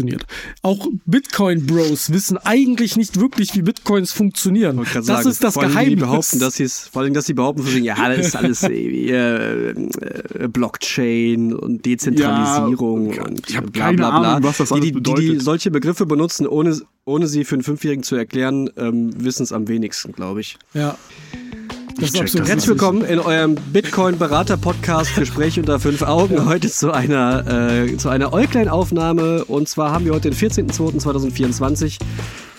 funktioniert. Auch Bitcoin-Bros wissen eigentlich nicht wirklich, wie Bitcoins funktionieren. Das sagen, ist das vor allem, Geheimnis. Die behaupten, dass sie es, vor allem, dass sie behaupten, von wegen, ja, das ist alles äh, äh, Blockchain und Dezentralisierung Ja, und ich hab bla, keine bla, bla. Ahnung, was das die, alles die, die, die bedeutet. solche Begriffe benutzen, ohne, ohne sie für einen Fünfjährigen zu erklären, ähm, wissen es am wenigsten, glaube ich. ja. Das ist absurd. Herzlich willkommen in eurem Bitcoin-Berater-Podcast Gespräch unter fünf Augen. Heute zu einer, äh, zu einer Äuglein-Aufnahme. Und zwar haben wir heute den 14.02.2024.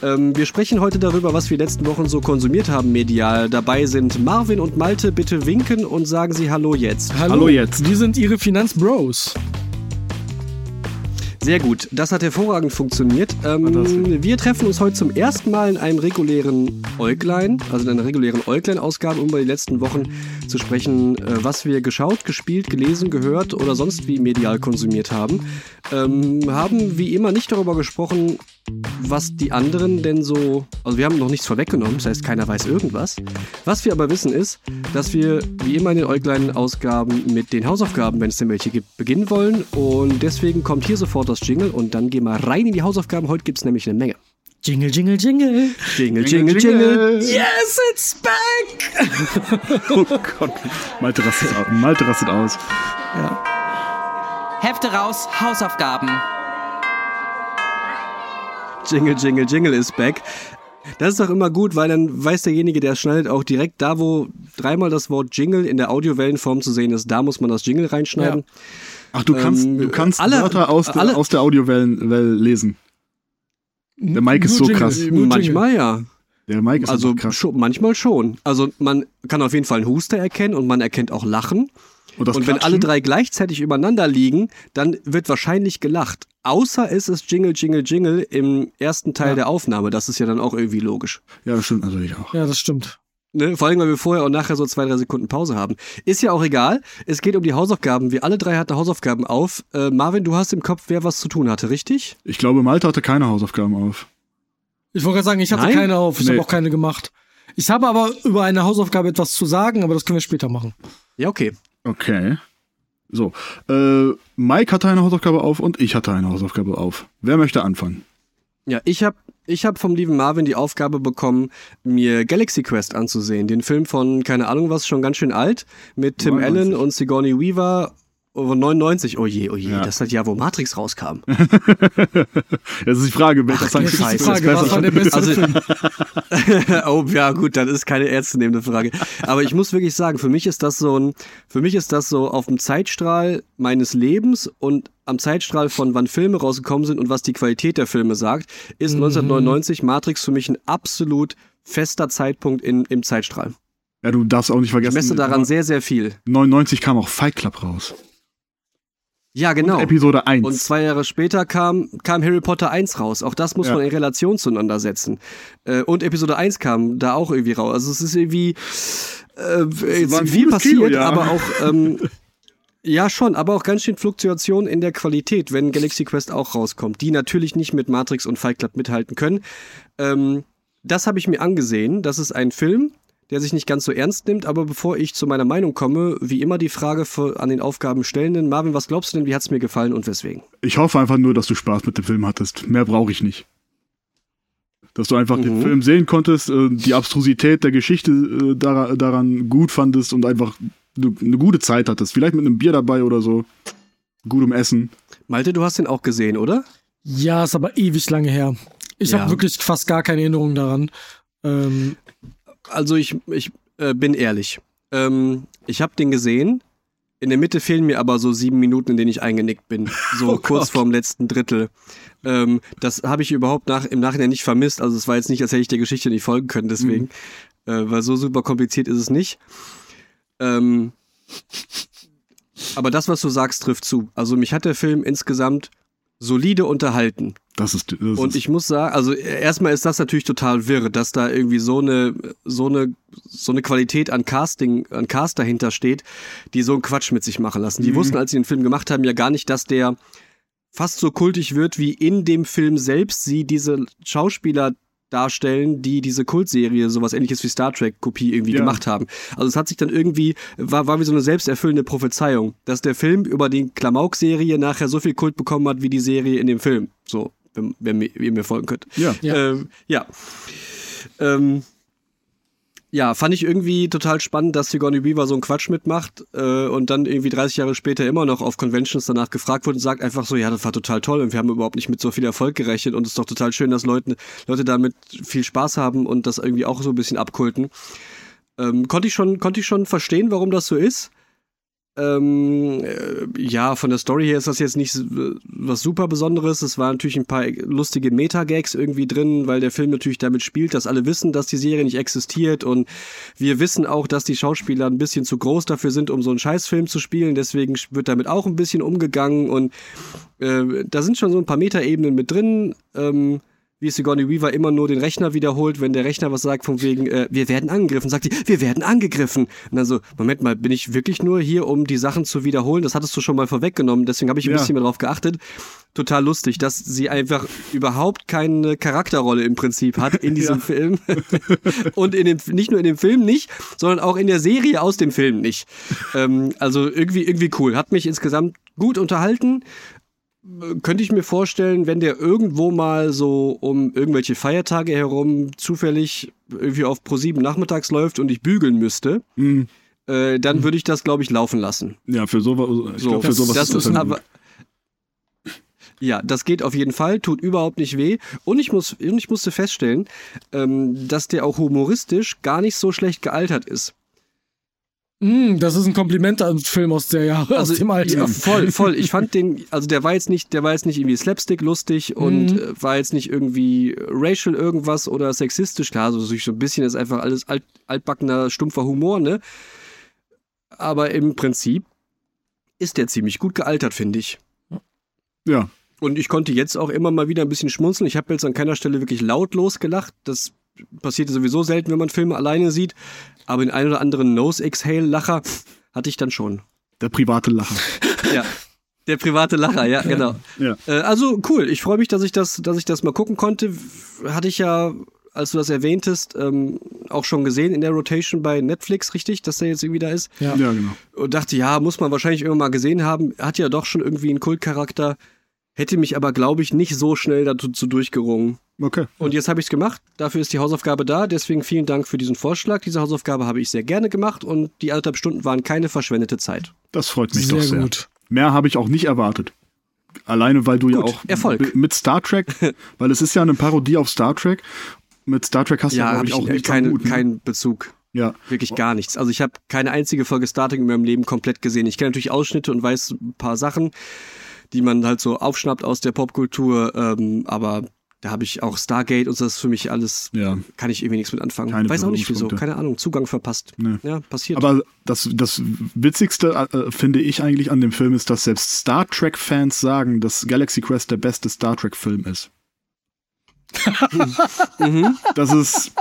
Ähm, wir sprechen heute darüber, was wir letzten Wochen so konsumiert haben medial. Dabei sind Marvin und Malte. Bitte winken und sagen Sie Hallo jetzt. Hallo, Hallo jetzt. Wir sind Ihre Finanzbros. Sehr gut, das hat hervorragend funktioniert. Ähm, wir treffen uns heute zum ersten Mal in einem regulären Äuglein, also in einer regulären Äuglein-Ausgabe, um über die letzten Wochen zu sprechen, äh, was wir geschaut, gespielt, gelesen, gehört oder sonst wie medial konsumiert haben. Ähm, haben wie immer nicht darüber gesprochen, was die anderen denn so. Also, wir haben noch nichts vorweggenommen, das heißt, keiner weiß irgendwas. Was wir aber wissen ist, dass wir wie immer in den Äuglein-Ausgaben mit den Hausaufgaben, wenn es denn welche gibt, beginnen wollen. Und deswegen kommt hier sofort das Jingle und dann gehen wir rein in die Hausaufgaben. Heute gibt es nämlich eine Menge. Jingle, jingle, jingle. Jingle, jingle, jingle. Yes, it's back! Oh Gott. Malte rastet, au- Malte rastet aus. Hefte raus, Hausaufgaben. Jingle, jingle, jingle ist back. Das ist doch immer gut, weil dann weiß derjenige, der es schneidet, auch direkt da, wo dreimal das Wort Jingle in der Audiowellenform zu sehen ist, da muss man das Jingle reinschneiden. Ach, du kannst, Ähm, du kannst alle- Wörter aus, der- alle- aus der Audiowelle Welle lesen. Der Mike ist so Jingle, krass. Manchmal ja. Der Mike ist Also krass. schon, manchmal schon. Also man kann auf jeden Fall einen Huster erkennen und man erkennt auch Lachen. Und, und wenn alle drei gleichzeitig übereinander liegen, dann wird wahrscheinlich gelacht. Außer es ist Jingle, Jingle, Jingle im ersten Teil Ja. der Aufnahme. Das ist ja dann auch irgendwie logisch. Ja, das stimmt natürlich auch. Ja, das stimmt. Ne? Vor allem, weil wir vorher und nachher so zwei, drei Sekunden Pause haben. Ist ja auch egal. Es geht um die Hausaufgaben. Wir alle drei hatten Hausaufgaben auf. Äh, Marvin, du hast im Kopf, wer was zu tun hatte, richtig? Ich glaube, Malte hatte keine Hausaufgaben auf. Ich wollte gerade sagen, ich hatte Nein? keine auf. Ich Nee. habe auch keine gemacht. Ich habe aber über eine Hausaufgabe etwas zu sagen, aber das können wir später machen. Ja, okay. Okay. So. Äh, Mike hatte eine Hausaufgabe auf und ich hatte eine Hausaufgabe auf. Wer möchte anfangen? Ja, ich habe ich hab vom lieben Marvin die Aufgabe bekommen, mir Galaxy Quest anzusehen. Den Film von, keine Ahnung was, schon ganz schön alt, mit Tim 99. Allen und Sigourney Weaver. Oh, 99, oh je, oh je, Ja. das ist das Jahr, wo Matrix rauskam. Das ist die Frage, welcher Science jetzt ist Fiction Frage, was war der beste Also- oh, ja, gut, dann ist keine ernstzunehmende Frage. Aber ich muss wirklich sagen, für mich ist das so ein, für mich ist das so auf dem Zeitstrahl meines Lebens und am Zeitstrahl von wann Filme rausgekommen sind und was die Qualität der Filme sagt, ist 1999 Matrix für mich ein absolut fester Zeitpunkt in, im Zeitstrahl. Ja, du darfst auch nicht Ich vergessen. messe daran sehr, sehr viel. 99 kam auch Fight Club raus. Ja, genau. Und Episode 1. Und zwei Jahre später kam, kam Harry Potter 1 raus. Auch das muss Ja. man in Relation zueinander setzen. Äh, und Episode 1 kam da auch irgendwie raus. Also es ist irgendwie äh, jetzt viel passiert, Kino, ja. aber auch ähm, ja schon, aber auch ganz schön Fluktuation in der Qualität, wenn Galaxy Quest auch rauskommt, die natürlich nicht mit Matrix und Fight Club mithalten können. Ähm, das habe ich mir angesehen. Das ist ein Film, der sich nicht ganz so ernst nimmt. Aber bevor ich zu meiner Meinung komme, wie immer die Frage für, an den Aufgabenstellenden. Marvin, was glaubst du denn, wie hat's mir gefallen und weswegen? Ich hoffe einfach nur, dass du Spaß mit dem Film hattest. Mehr brauche ich nicht. Dass du einfach den Mhm. Film sehen konntest, äh, die Abstrusität der Geschichte äh, dara- daran gut fandest und einfach du- eine gute Zeit hattest. Vielleicht mit einem Bier dabei oder so. Gutem Essen. Malte, du hast den auch gesehen, oder? Ja, ist aber ewig lange her. Ich Ja. habe wirklich fast gar keine Erinnerung daran. Ähm, Also ich, ich äh, bin ehrlich. Ähm, ich habe den gesehen. In der Mitte fehlen mir aber so sieben Minuten, in denen ich eingenickt bin. So Oh kurz Gott. vorm letzten Drittel. Ähm, das habe ich überhaupt nach, im Nachhinein nicht vermisst. Also es war jetzt nicht, als hätte ich der Geschichte nicht folgen können, deswegen. Äh, weil so super kompliziert ist es nicht. Ähm, aber das, was du sagst, trifft zu. Also mich hat der Film insgesamt solide unterhalten. Das ist. Das Und ich muss sagen, also erstmal ist das natürlich total wirr, dass da irgendwie so eine, so eine, so eine Qualität an Casting, an Cast dahinter steht, die so einen Quatsch mit sich machen lassen. Die Mhm. wussten, als sie den Film gemacht haben, ja gar nicht, dass der fast so kultig wird, wie in dem Film selbst sie diese Schauspieler darstellen, die diese Kultserie, sowas ähnliches wie Star Trek Kopie irgendwie Ja. gemacht haben. Also es hat sich dann irgendwie, war, war wie so eine selbsterfüllende Prophezeiung, dass der Film über die Klamauk-Serie nachher so viel Kult bekommen hat wie die Serie in dem Film. So, wenn, wenn mir- ihr mir folgen könnt. Ja. Ja. Ähm, ja. Ähm, ja, fand ich irgendwie total spannend, dass Sigourney Weaver so einen Quatsch mitmacht äh, und dann irgendwie 30 Jahre später immer noch auf Conventions danach gefragt wird und sagt einfach so, ja, das war total toll und wir haben überhaupt nicht mit so viel Erfolg gerechnet und es ist doch total schön, dass Leute, Leute damit viel Spaß haben und das irgendwie auch so ein bisschen abkulten. Ähm, konnte ich schon, konnte ich schon verstehen, warum das so ist. Ähm, äh, ja, von der Story her ist das jetzt nicht was super Besonderes. Es waren natürlich ein paar lustige Meta-Gags irgendwie drin, weil der Film natürlich damit spielt, dass alle wissen, dass die Serie nicht existiert und wir wissen auch, dass die Schauspieler ein bisschen zu groß dafür sind, um so einen Scheißfilm zu spielen. Deswegen wird damit auch ein bisschen umgegangen und äh, da sind schon so ein paar Meta-Ebenen mit drin. Ähm, wie Sigourney Weaver immer nur den Rechner wiederholt, wenn der Rechner was sagt, von wegen, äh, wir werden angegriffen, sagt sie, wir werden angegriffen. Und dann so, Moment mal, bin ich wirklich nur hier, um die Sachen zu wiederholen? Das hattest du schon mal vorweggenommen, deswegen habe ich ein Ja. bisschen mehr drauf geachtet. Total lustig, dass sie einfach überhaupt keine Charakterrolle im Prinzip hat in diesem Ja. Film. Und in dem, nicht nur in dem Film nicht, sondern auch in der Serie aus dem Film nicht. Ähm, also irgendwie, irgendwie cool. Hat mich insgesamt gut unterhalten könnte ich mir vorstellen, wenn der irgendwo mal so um irgendwelche Feiertage herum zufällig irgendwie auf Pro7 nachmittags läuft und ich bügeln müsste, Mhm. äh, dann würde ich das, glaube ich, laufen lassen. Ja, für sowas, ich So, glaube, für sowas das ist dann aber. Ja, das geht auf jeden Fall, tut überhaupt nicht weh. Und ich, muss, und ich musste feststellen, ähm, dass der auch humoristisch gar nicht so schlecht gealtert ist. Mm, das ist ein Kompliment an den Film aus der Jahre, aus dem Alter. Also, Ja, voll, voll. Ich fand den, also der war jetzt nicht, der war jetzt nicht irgendwie slapstick lustig und äh, war jetzt nicht irgendwie racial irgendwas oder sexistisch. Klar, so so ein bisschen ist einfach alles alt, altbackener, stumpfer Humor, ne? Aber im Prinzip ist der ziemlich gut gealtert, finde ich. Ja, Und ich konnte jetzt auch immer mal wieder ein bisschen schmunzeln. Ich habe jetzt an keiner Stelle wirklich lautlos gelacht. Das passiert sowieso selten, wenn man Filme alleine sieht. Aber den einen oder anderen Nose-Exhale-Lacher hatte ich dann schon. der private Lacher. Ja. Der private Lacher, ja, genau. Ja. Äh, also cool. Ich freue mich, dass ich das, dass ich das mal gucken konnte. Hatte ich ja, als du das erwähntest, ähm, auch schon gesehen in der Rotation bei Netflix, richtig, dass der jetzt irgendwie da ist. Ja. Ja, genau. Und dachte, ja, muss man wahrscheinlich irgendwann mal gesehen haben. Hat ja doch schon irgendwie einen Kultcharakter. Hätte mich aber, glaube ich, nicht so schnell dazu durchgerungen. Okay. Und jetzt habe ich es gemacht. Dafür ist die Hausaufgabe da. Deswegen vielen Dank für diesen Vorschlag. Diese Hausaufgabe habe ich sehr gerne gemacht und die anderthalb Stunden waren keine verschwendete Zeit. Das freut mich Sehr doch sehr. gut. Mehr habe ich auch nicht erwartet. Alleine, weil du ja Gut, auch Erfolg. mit Star Trek, weil es ist ja eine Parodie auf Star Trek. Mit Star Trek hast du ja, Ja, ich, auch nichts keine, am Hut, ne? keinen Bezug. Ja, Wirklich gar nichts. Also ich habe keine einzige Folge Star Trek in meinem Leben komplett gesehen. Ich kenne natürlich Ausschnitte und weiß ein paar Sachen, die man halt so aufschnappt aus der Popkultur. Ähm, aber da habe ich auch Stargate und das ist für mich alles, ja. kann ich irgendwie nichts mit anfangen. Keine weiß auch nicht wieso, keine Ahnung, Zugang verpasst. Nee. Ja, passiert. Aber das, das Witzigste äh, finde ich eigentlich an dem Film ist, dass selbst Star Trek-Fans sagen, dass Galaxy Quest der beste Star Trek-Film ist. mhm. Das ist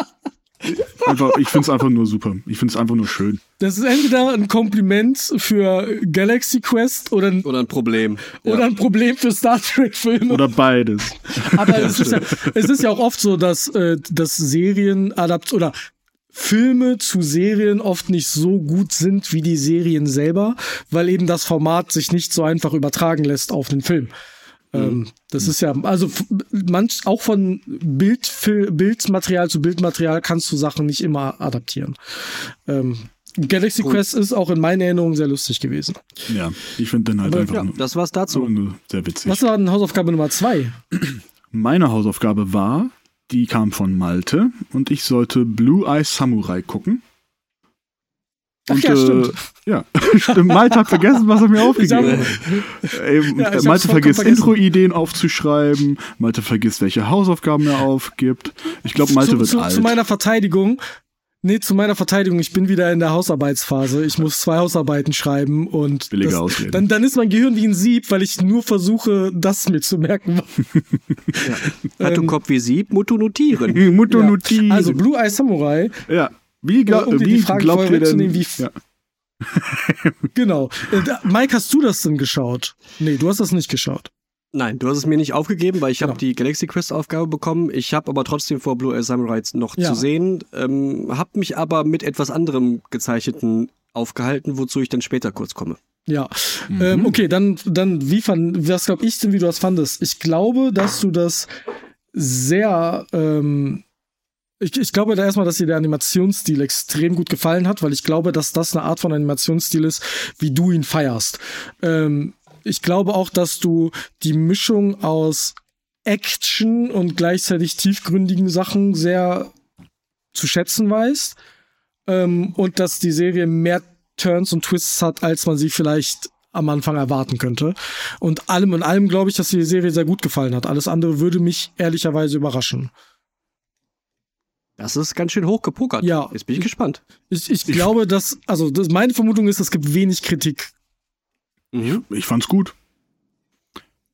einfach, ich finde es einfach nur super. Ich finde es einfach nur schön. Das ist entweder ein Kompliment für Galaxy Quest oder ein, Oder ein Problem. Ja. oder ein Problem für Star Trek-Filme. Oder beides. Aber es, ist ja, es ist ja auch oft so, dass, äh, dass Serien adapt oder Filme zu Serien oft nicht so gut sind wie die Serien selber, weil eben das Format sich nicht so einfach übertragen lässt auf den Film. Ähm, das ist ja, also manch, auch von Bildfil Bildmaterial zu Bildmaterial kannst du Sachen nicht immer adaptieren. Ähm, Galaxy Quest ist auch in meinen Erinnerungen sehr lustig gewesen. Ja, ich finde den halt Aber einfach ja, nur, das war's dazu. nur sehr witzig. Was war denn Hausaufgabe Nummer zwei? Meine Hausaufgabe war, die kam von Malte und ich sollte Blue Eye Samurai gucken. Ach ja, stimmt. Äh, ja, stimmt. Malte hat vergessen, was er mir aufgegeben hat. Ey, Ja, Malte vergisst. Intro-Ideen aufzuschreiben. Malte vergisst, welche Hausaufgaben er aufgibt. Ich glaube, Malte zu, wird zu, alt. zu meiner Verteidigung. Nee, zu meiner Verteidigung, ich bin wieder in der Hausarbeitsphase. Ich muss zwei Hausarbeiten schreiben und Billige das, Ausrede. dann, dann ist mein Gehirn wie ein Sieb, weil ich nur versuche, das mir zu merken. Hat du ähm, Kopf wie Sieb, Mutto notieren. Mutter Ja. notieren. Also Blue Eye Samurai, ja. Wie, glaub, um wie die Frage glaubt ihr denn? wie- ja. genau. Äh, Mike, hast du das denn geschaut? Nee, du hast das nicht geschaut. Nein, du hast es mir nicht aufgegeben, weil ich Genau. habe die Galaxy Quest Aufgabe bekommen. Ich habe aber trotzdem vor, Blue Air Samurai noch Ja. zu sehen. Ähm, habe mich aber mit etwas anderem gezeichneten aufgehalten, wozu ich dann später kurz komme. Ja. Ähm, okay, dann, dann wie fand, was glaub ich denn, wie du das fandest? Ich glaube, dass du das sehr, ähm, ich, ich glaube da erstmal, dass dir der Animationsstil extrem gut gefallen hat, weil ich glaube, dass das eine Art von Animationsstil ist, wie du ihn feierst. Ähm, ich glaube auch, dass du die Mischung aus Action und gleichzeitig tiefgründigen Sachen sehr zu schätzen weißt. Ähm, und dass die Serie mehr Turns und Twists hat, als man sie vielleicht am Anfang erwarten könnte. Und allem in allem glaube ich, dass dir die Serie sehr gut gefallen hat. Alles andere würde mich ehrlicherweise überraschen. Das ist ganz schön hoch gepokert. Ja. Jetzt bin ich gespannt. Ich, ich glaube, dass, also das, meine Vermutung ist, es gibt wenig Kritik. Mhm. Ich fand's gut.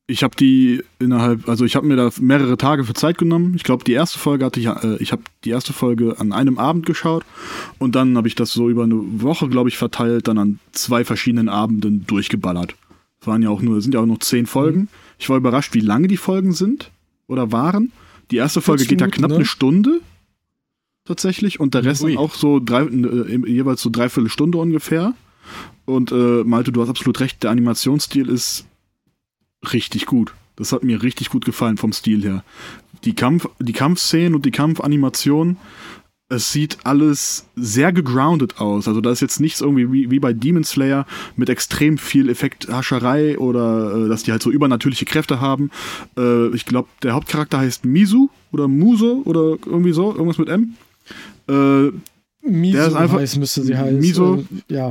Ich habe die innerhalb, also ich habe mir da mehrere Tage für Zeit genommen. Ich glaube, die erste Folge hatte ich, äh, ich habe die erste Folge an einem Abend geschaut und dann habe ich das so über eine Woche, glaube ich, verteilt, dann an zwei verschiedenen Abenden durchgeballert. Es waren ja auch nur, sind ja auch nur zehn Folgen. Ich war überrascht, wie lange die Folgen sind oder waren. Die erste Folge 40 geht ja knapp ne? eine Stunde tatsächlich und der Rest Ui. auch so drei, äh, jeweils so dreiviertel Stunde ungefähr. Und äh, Malte, du hast absolut recht, der Animationsstil ist richtig gut. Das hat mir richtig gut gefallen vom Stil her. Die, Kampf, die Kampfszenen und die Kampfanimationen, es sieht alles sehr gegroundet aus. Also da ist jetzt nichts irgendwie wie, wie bei Demon Slayer mit extrem viel Effekthascherei oder äh, dass die halt so übernatürliche Kräfte haben. Äh, ich glaube, der Hauptcharakter heißt Misu oder Muse oder irgendwie so, irgendwas mit M. Äh, Miso Der ist einfach- heißt, müsste sie heißen. Miso? Äh, ja.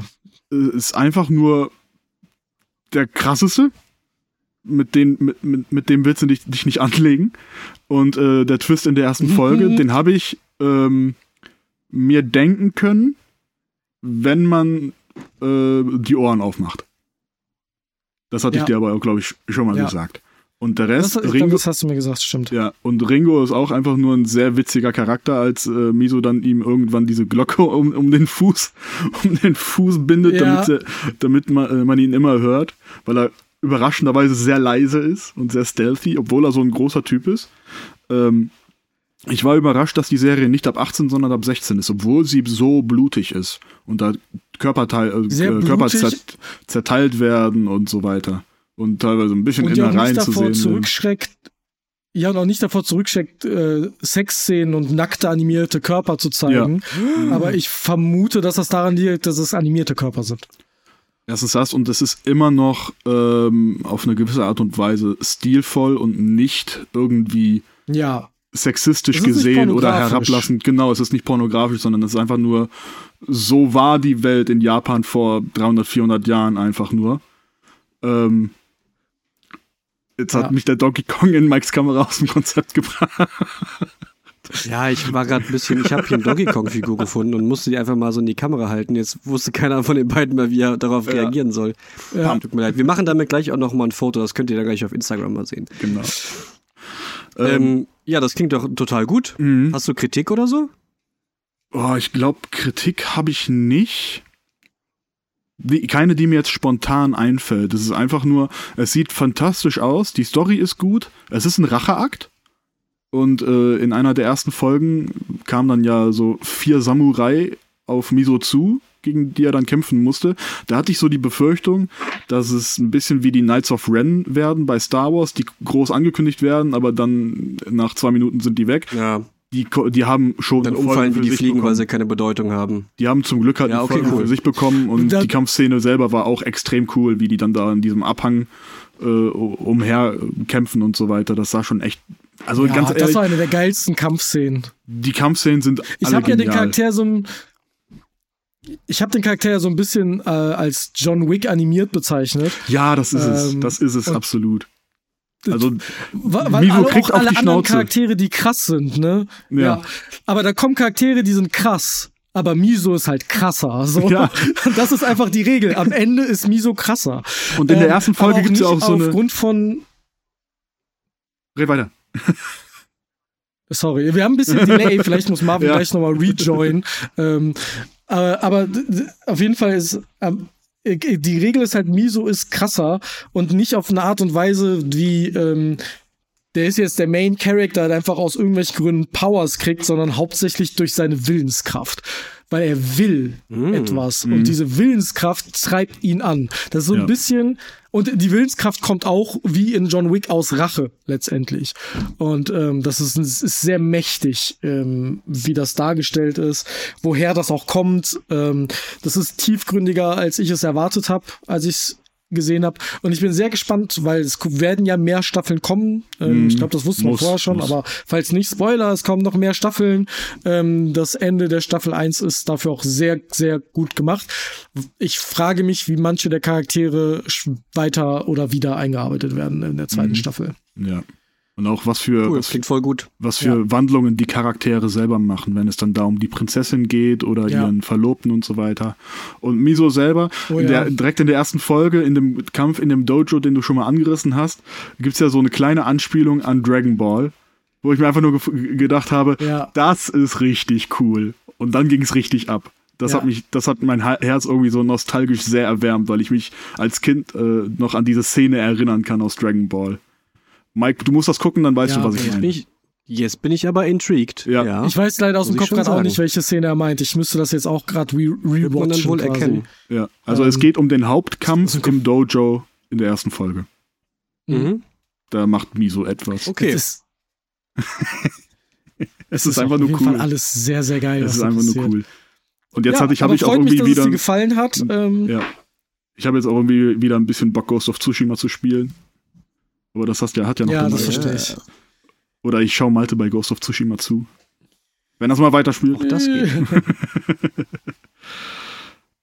äh, ist einfach nur der krasseste. Mit, den, mit, mit, mit dem willst du dich, dich nicht anlegen. Und äh, der Twist in der ersten Folge, den habe ich ähm, mir denken können, wenn man äh, die Ohren aufmacht. Das hatte Ja. ich dir aber, glaube ich, schon mal Ja. gesagt. Und der Das, Rest, glaub, Ringo, das hast du mir gesagt, stimmt. ja, und Ringo ist auch einfach nur ein sehr witziger Charakter, als äh, Miso dann ihm irgendwann diese Glocke um, um den Fuß, um den Fuß bindet, Ja. damit, sie, damit man, äh, man ihn immer hört, weil er überraschenderweise sehr leise ist und sehr stealthy, obwohl er so ein großer Typ ist. Ähm, ich war überrascht, dass die Serie nicht ab 18, sondern ab 16 ist, obwohl sie so blutig ist und da Körperteil, äh, äh, Körper zerteilt werden und so weiter. Und teilweise ein bisschen Und auch Innereien nicht zu sehen. sind. zurückschreckt, ja, und auch nicht davor zurückschreckt, äh, Sexszenen und nackte animierte Körper zu zeigen. Aber ich vermute, dass das daran liegt, dass es animierte Körper sind. Erstens das und es ist immer noch ähm, auf eine gewisse Art und Weise stilvoll und nicht irgendwie Ja. sexistisch ist gesehen oder herablassend. Genau, es ist nicht pornografisch, sondern es ist einfach nur, so war die Welt in Japan vor 300, 400 Jahren einfach nur. Ähm, jetzt hat Ja. mich der Donkey Kong in Mikes Kamera aus dem Konzept gebracht. Ja, ich war gerade ein bisschen, ich habe hier eine Donkey Kong-Figur gefunden und musste die einfach mal so in die Kamera halten. Jetzt wusste keiner von den beiden mehr, wie er darauf Ja. reagieren soll. Ja. Tut mir leid. Wir machen damit gleich auch noch mal ein Foto, das könnt ihr dann gleich auf Instagram mal sehen. Genau. Ähm, ja, das klingt doch total gut. mhm. Hast du Kritik oder so? Oh, ich glaube, Kritik habe ich nicht. Die, keine, die mir jetzt spontan einfällt. Es ist einfach nur, es sieht fantastisch aus, die Story ist gut, es ist ein Racheakt. Und äh, in einer der ersten Folgen kamen dann ja so vier Samurai auf Miso zu, gegen die er dann kämpfen musste. Da hatte ich so die Befürchtung, dass es ein bisschen wie die Knights of Ren werden bei Star Wars, die groß angekündigt werden, aber dann nach zwei Minuten sind die weg. Ja. Die, die haben schon Dann umfallen wie die Fliegen, bekommen. weil sie keine Bedeutung haben. Die haben zum Glück halt Ja, okay, cool. für sich bekommen und die Kampfszene selber war auch extrem cool, wie die dann da in diesem Abhang äh, umher äh, kämpfen und so weiter. Das sah schon echt. Also ja, ganz das ehrlich, war eine der geilsten Kampfszenen. die Kampfszenen sind Ich habe ja den. Charakter so ein. Ich habe den Charakter ja so ein bisschen äh, als John Wick animiert bezeichnet. Ja, das ist es. Ähm, Das ist es absolut. Also Wa- Weil Miso kriegt auch alle die anderen Schnauze. Charaktere, die krass sind, ne? Ja. Aber da kommen Charaktere, die sind krass. Aber Miso ist halt krasser. So. Ja. Das ist einfach die Regel. Am Ende ist Miso krasser. und in der Ähm, ersten Folge aber gibt es ja auch so eine. Aufgrund von. Red weiter. Sorry, wir haben ein bisschen Delay. Vielleicht muss Marvin Ja. gleich nochmal rejoin. ähm, äh, aber d- auf jeden Fall ist ähm, äh, die Regel ist halt, Miso ist krasser und nicht auf eine Art und Weise wie, ähm, der ist jetzt der Main Character, der einfach aus irgendwelchen Gründen Powers kriegt, sondern hauptsächlich durch seine Willenskraft. Weil er will Mm. etwas. Und diese Willenskraft treibt ihn an. Das ist so ein Ja. bisschen, und die Willenskraft kommt auch wie in John Wick aus Rache letztendlich. Und ähm, das ist, ist sehr mächtig, ähm, wie das dargestellt ist, woher das auch kommt. Ähm, das ist tiefgründiger, als ich es erwartet habe, als ich es gesehen habe. Und ich bin sehr gespannt, weil es werden ja mehr Staffeln kommen. Ähm, Mhm. Ich glaube, das wusste man Muss, vorher schon, muss. aber falls nicht, Spoiler, es kommen noch mehr Staffeln. Ähm, das Ende der Staffel 1 ist dafür auch sehr, sehr gut gemacht. Ich frage mich, wie manche der Charaktere weiter oder wieder eingearbeitet werden in der zweiten Mhm. Staffel. Ja. Und auch was für, Cool, was, klingt voll gut. was für Wandlungen die Charaktere selber machen, wenn es dann da um die Prinzessin geht oder Ja. ihren Verlobten und so weiter. Und Miso selber, Oh in ja. der, direkt in der ersten Folge, in dem Kampf in dem Dojo, den du schon mal angerissen hast, gibt's ja so eine kleine Anspielung an Dragon Ball, wo ich mir einfach nur gef- gedacht habe, Ja. das ist richtig cool. Und dann ging's richtig ab. Das Ja. hat mich, das hat mein Herz irgendwie so nostalgisch sehr erwärmt, weil ich mich als Kind äh, noch an diese Szene erinnern kann aus Dragon Ball. Mike, du musst das gucken, dann weißt Ja, du, was ich okay. Jetzt meine. ich, jetzt bin ich aber intrigued. Ja. Ich weiß leider aus Muss dem Kopf gerade auch nicht, welche Szene er meint. Ich müsste das jetzt auch gerade re Wird man dann rewatchen. wohl quasi. erkennen. Ja, also Ähm, es geht um den Hauptkampf Kopf. im Dojo in der ersten Folge. Mhm. Da macht Miso etwas. Okay. Es ist, Es ist auf einfach nur jeden cool. Fall alles sehr, sehr geil. Es ist einfach nur passiert. cool. Und jetzt ja, hatte ich, habe ich auch freut mich, irgendwie dass es wieder. dir gefallen hat. Ähm, Ja. Ich habe jetzt auch irgendwie wieder ein bisschen Bock, Ghost of Tsushima zu spielen. Aber das hast ja, hat ja noch Ja, den das verstehe ich. Oder ich schaue Malte bei Ghost of Tsushima zu. Wenn das mal weiterspielt. Das geht.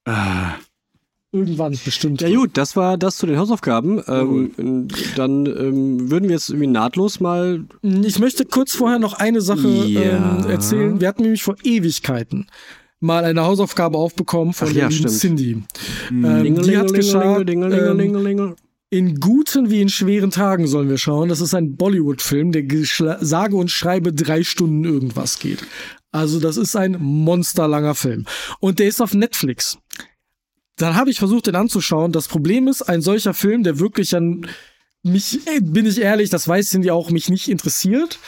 Ah, Irgendwann bestimmt. Ja gut, das war das zu den Hausaufgaben. Ähm, dann ähm, würden wir jetzt irgendwie nahtlos mal. Ich möchte kurz vorher noch eine Sache Ja. ähm, erzählen. Wir hatten nämlich vor Ewigkeiten mal eine Hausaufgabe aufbekommen von Ach ja. Cindy. hm. Ähm, die hat ähm, Dingelingelingelinge. In guten wie in schweren Tagen sollen wir schauen. Das ist ein Bollywood-Film, der sage und schreibe drei Stunden irgendwas geht. Also das ist ein monsterlanger Film. Und der ist auf Netflix. Dann habe ich versucht, den anzuschauen. Das Problem ist, ein solcher Film, der wirklich an mich, äh, bin ich ehrlich, das weiß Cindy auch, mich nicht interessiert.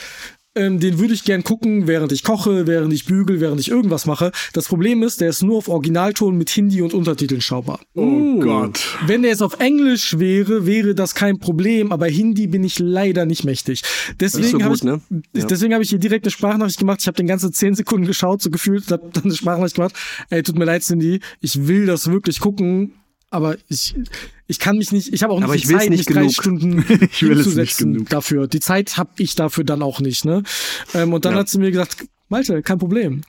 Ähm, den würde ich gern gucken, während ich koche, während ich bügel, während ich irgendwas mache. Das Problem ist, der ist nur auf Originalton mit Hindi und Untertiteln schaubar. Oh Gott. Wenn der jetzt auf Englisch wäre, wäre das kein Problem, aber Hindi bin ich leider nicht mächtig. Deswegen so habe ich, ne? Ja. deswegen habe ich hier direkt eine Sprachnachricht gemacht. Ich habe den ganzen zehn Sekunden geschaut, so gefühlt, habe dann eine Sprachnachricht gemacht. Ey, tut mir leid, Cindy, ich will das wirklich gucken, aber ich, ich kann mich nicht, ich habe auch nicht Aber die ich Zeit, nicht mich drei genug. Stunden Ich will hinzusetzen genug. dafür. Die Zeit habe ich dafür dann auch nicht, ne? Ähm, und dann Ja. hat sie mir gesagt, Malte, kein Problem.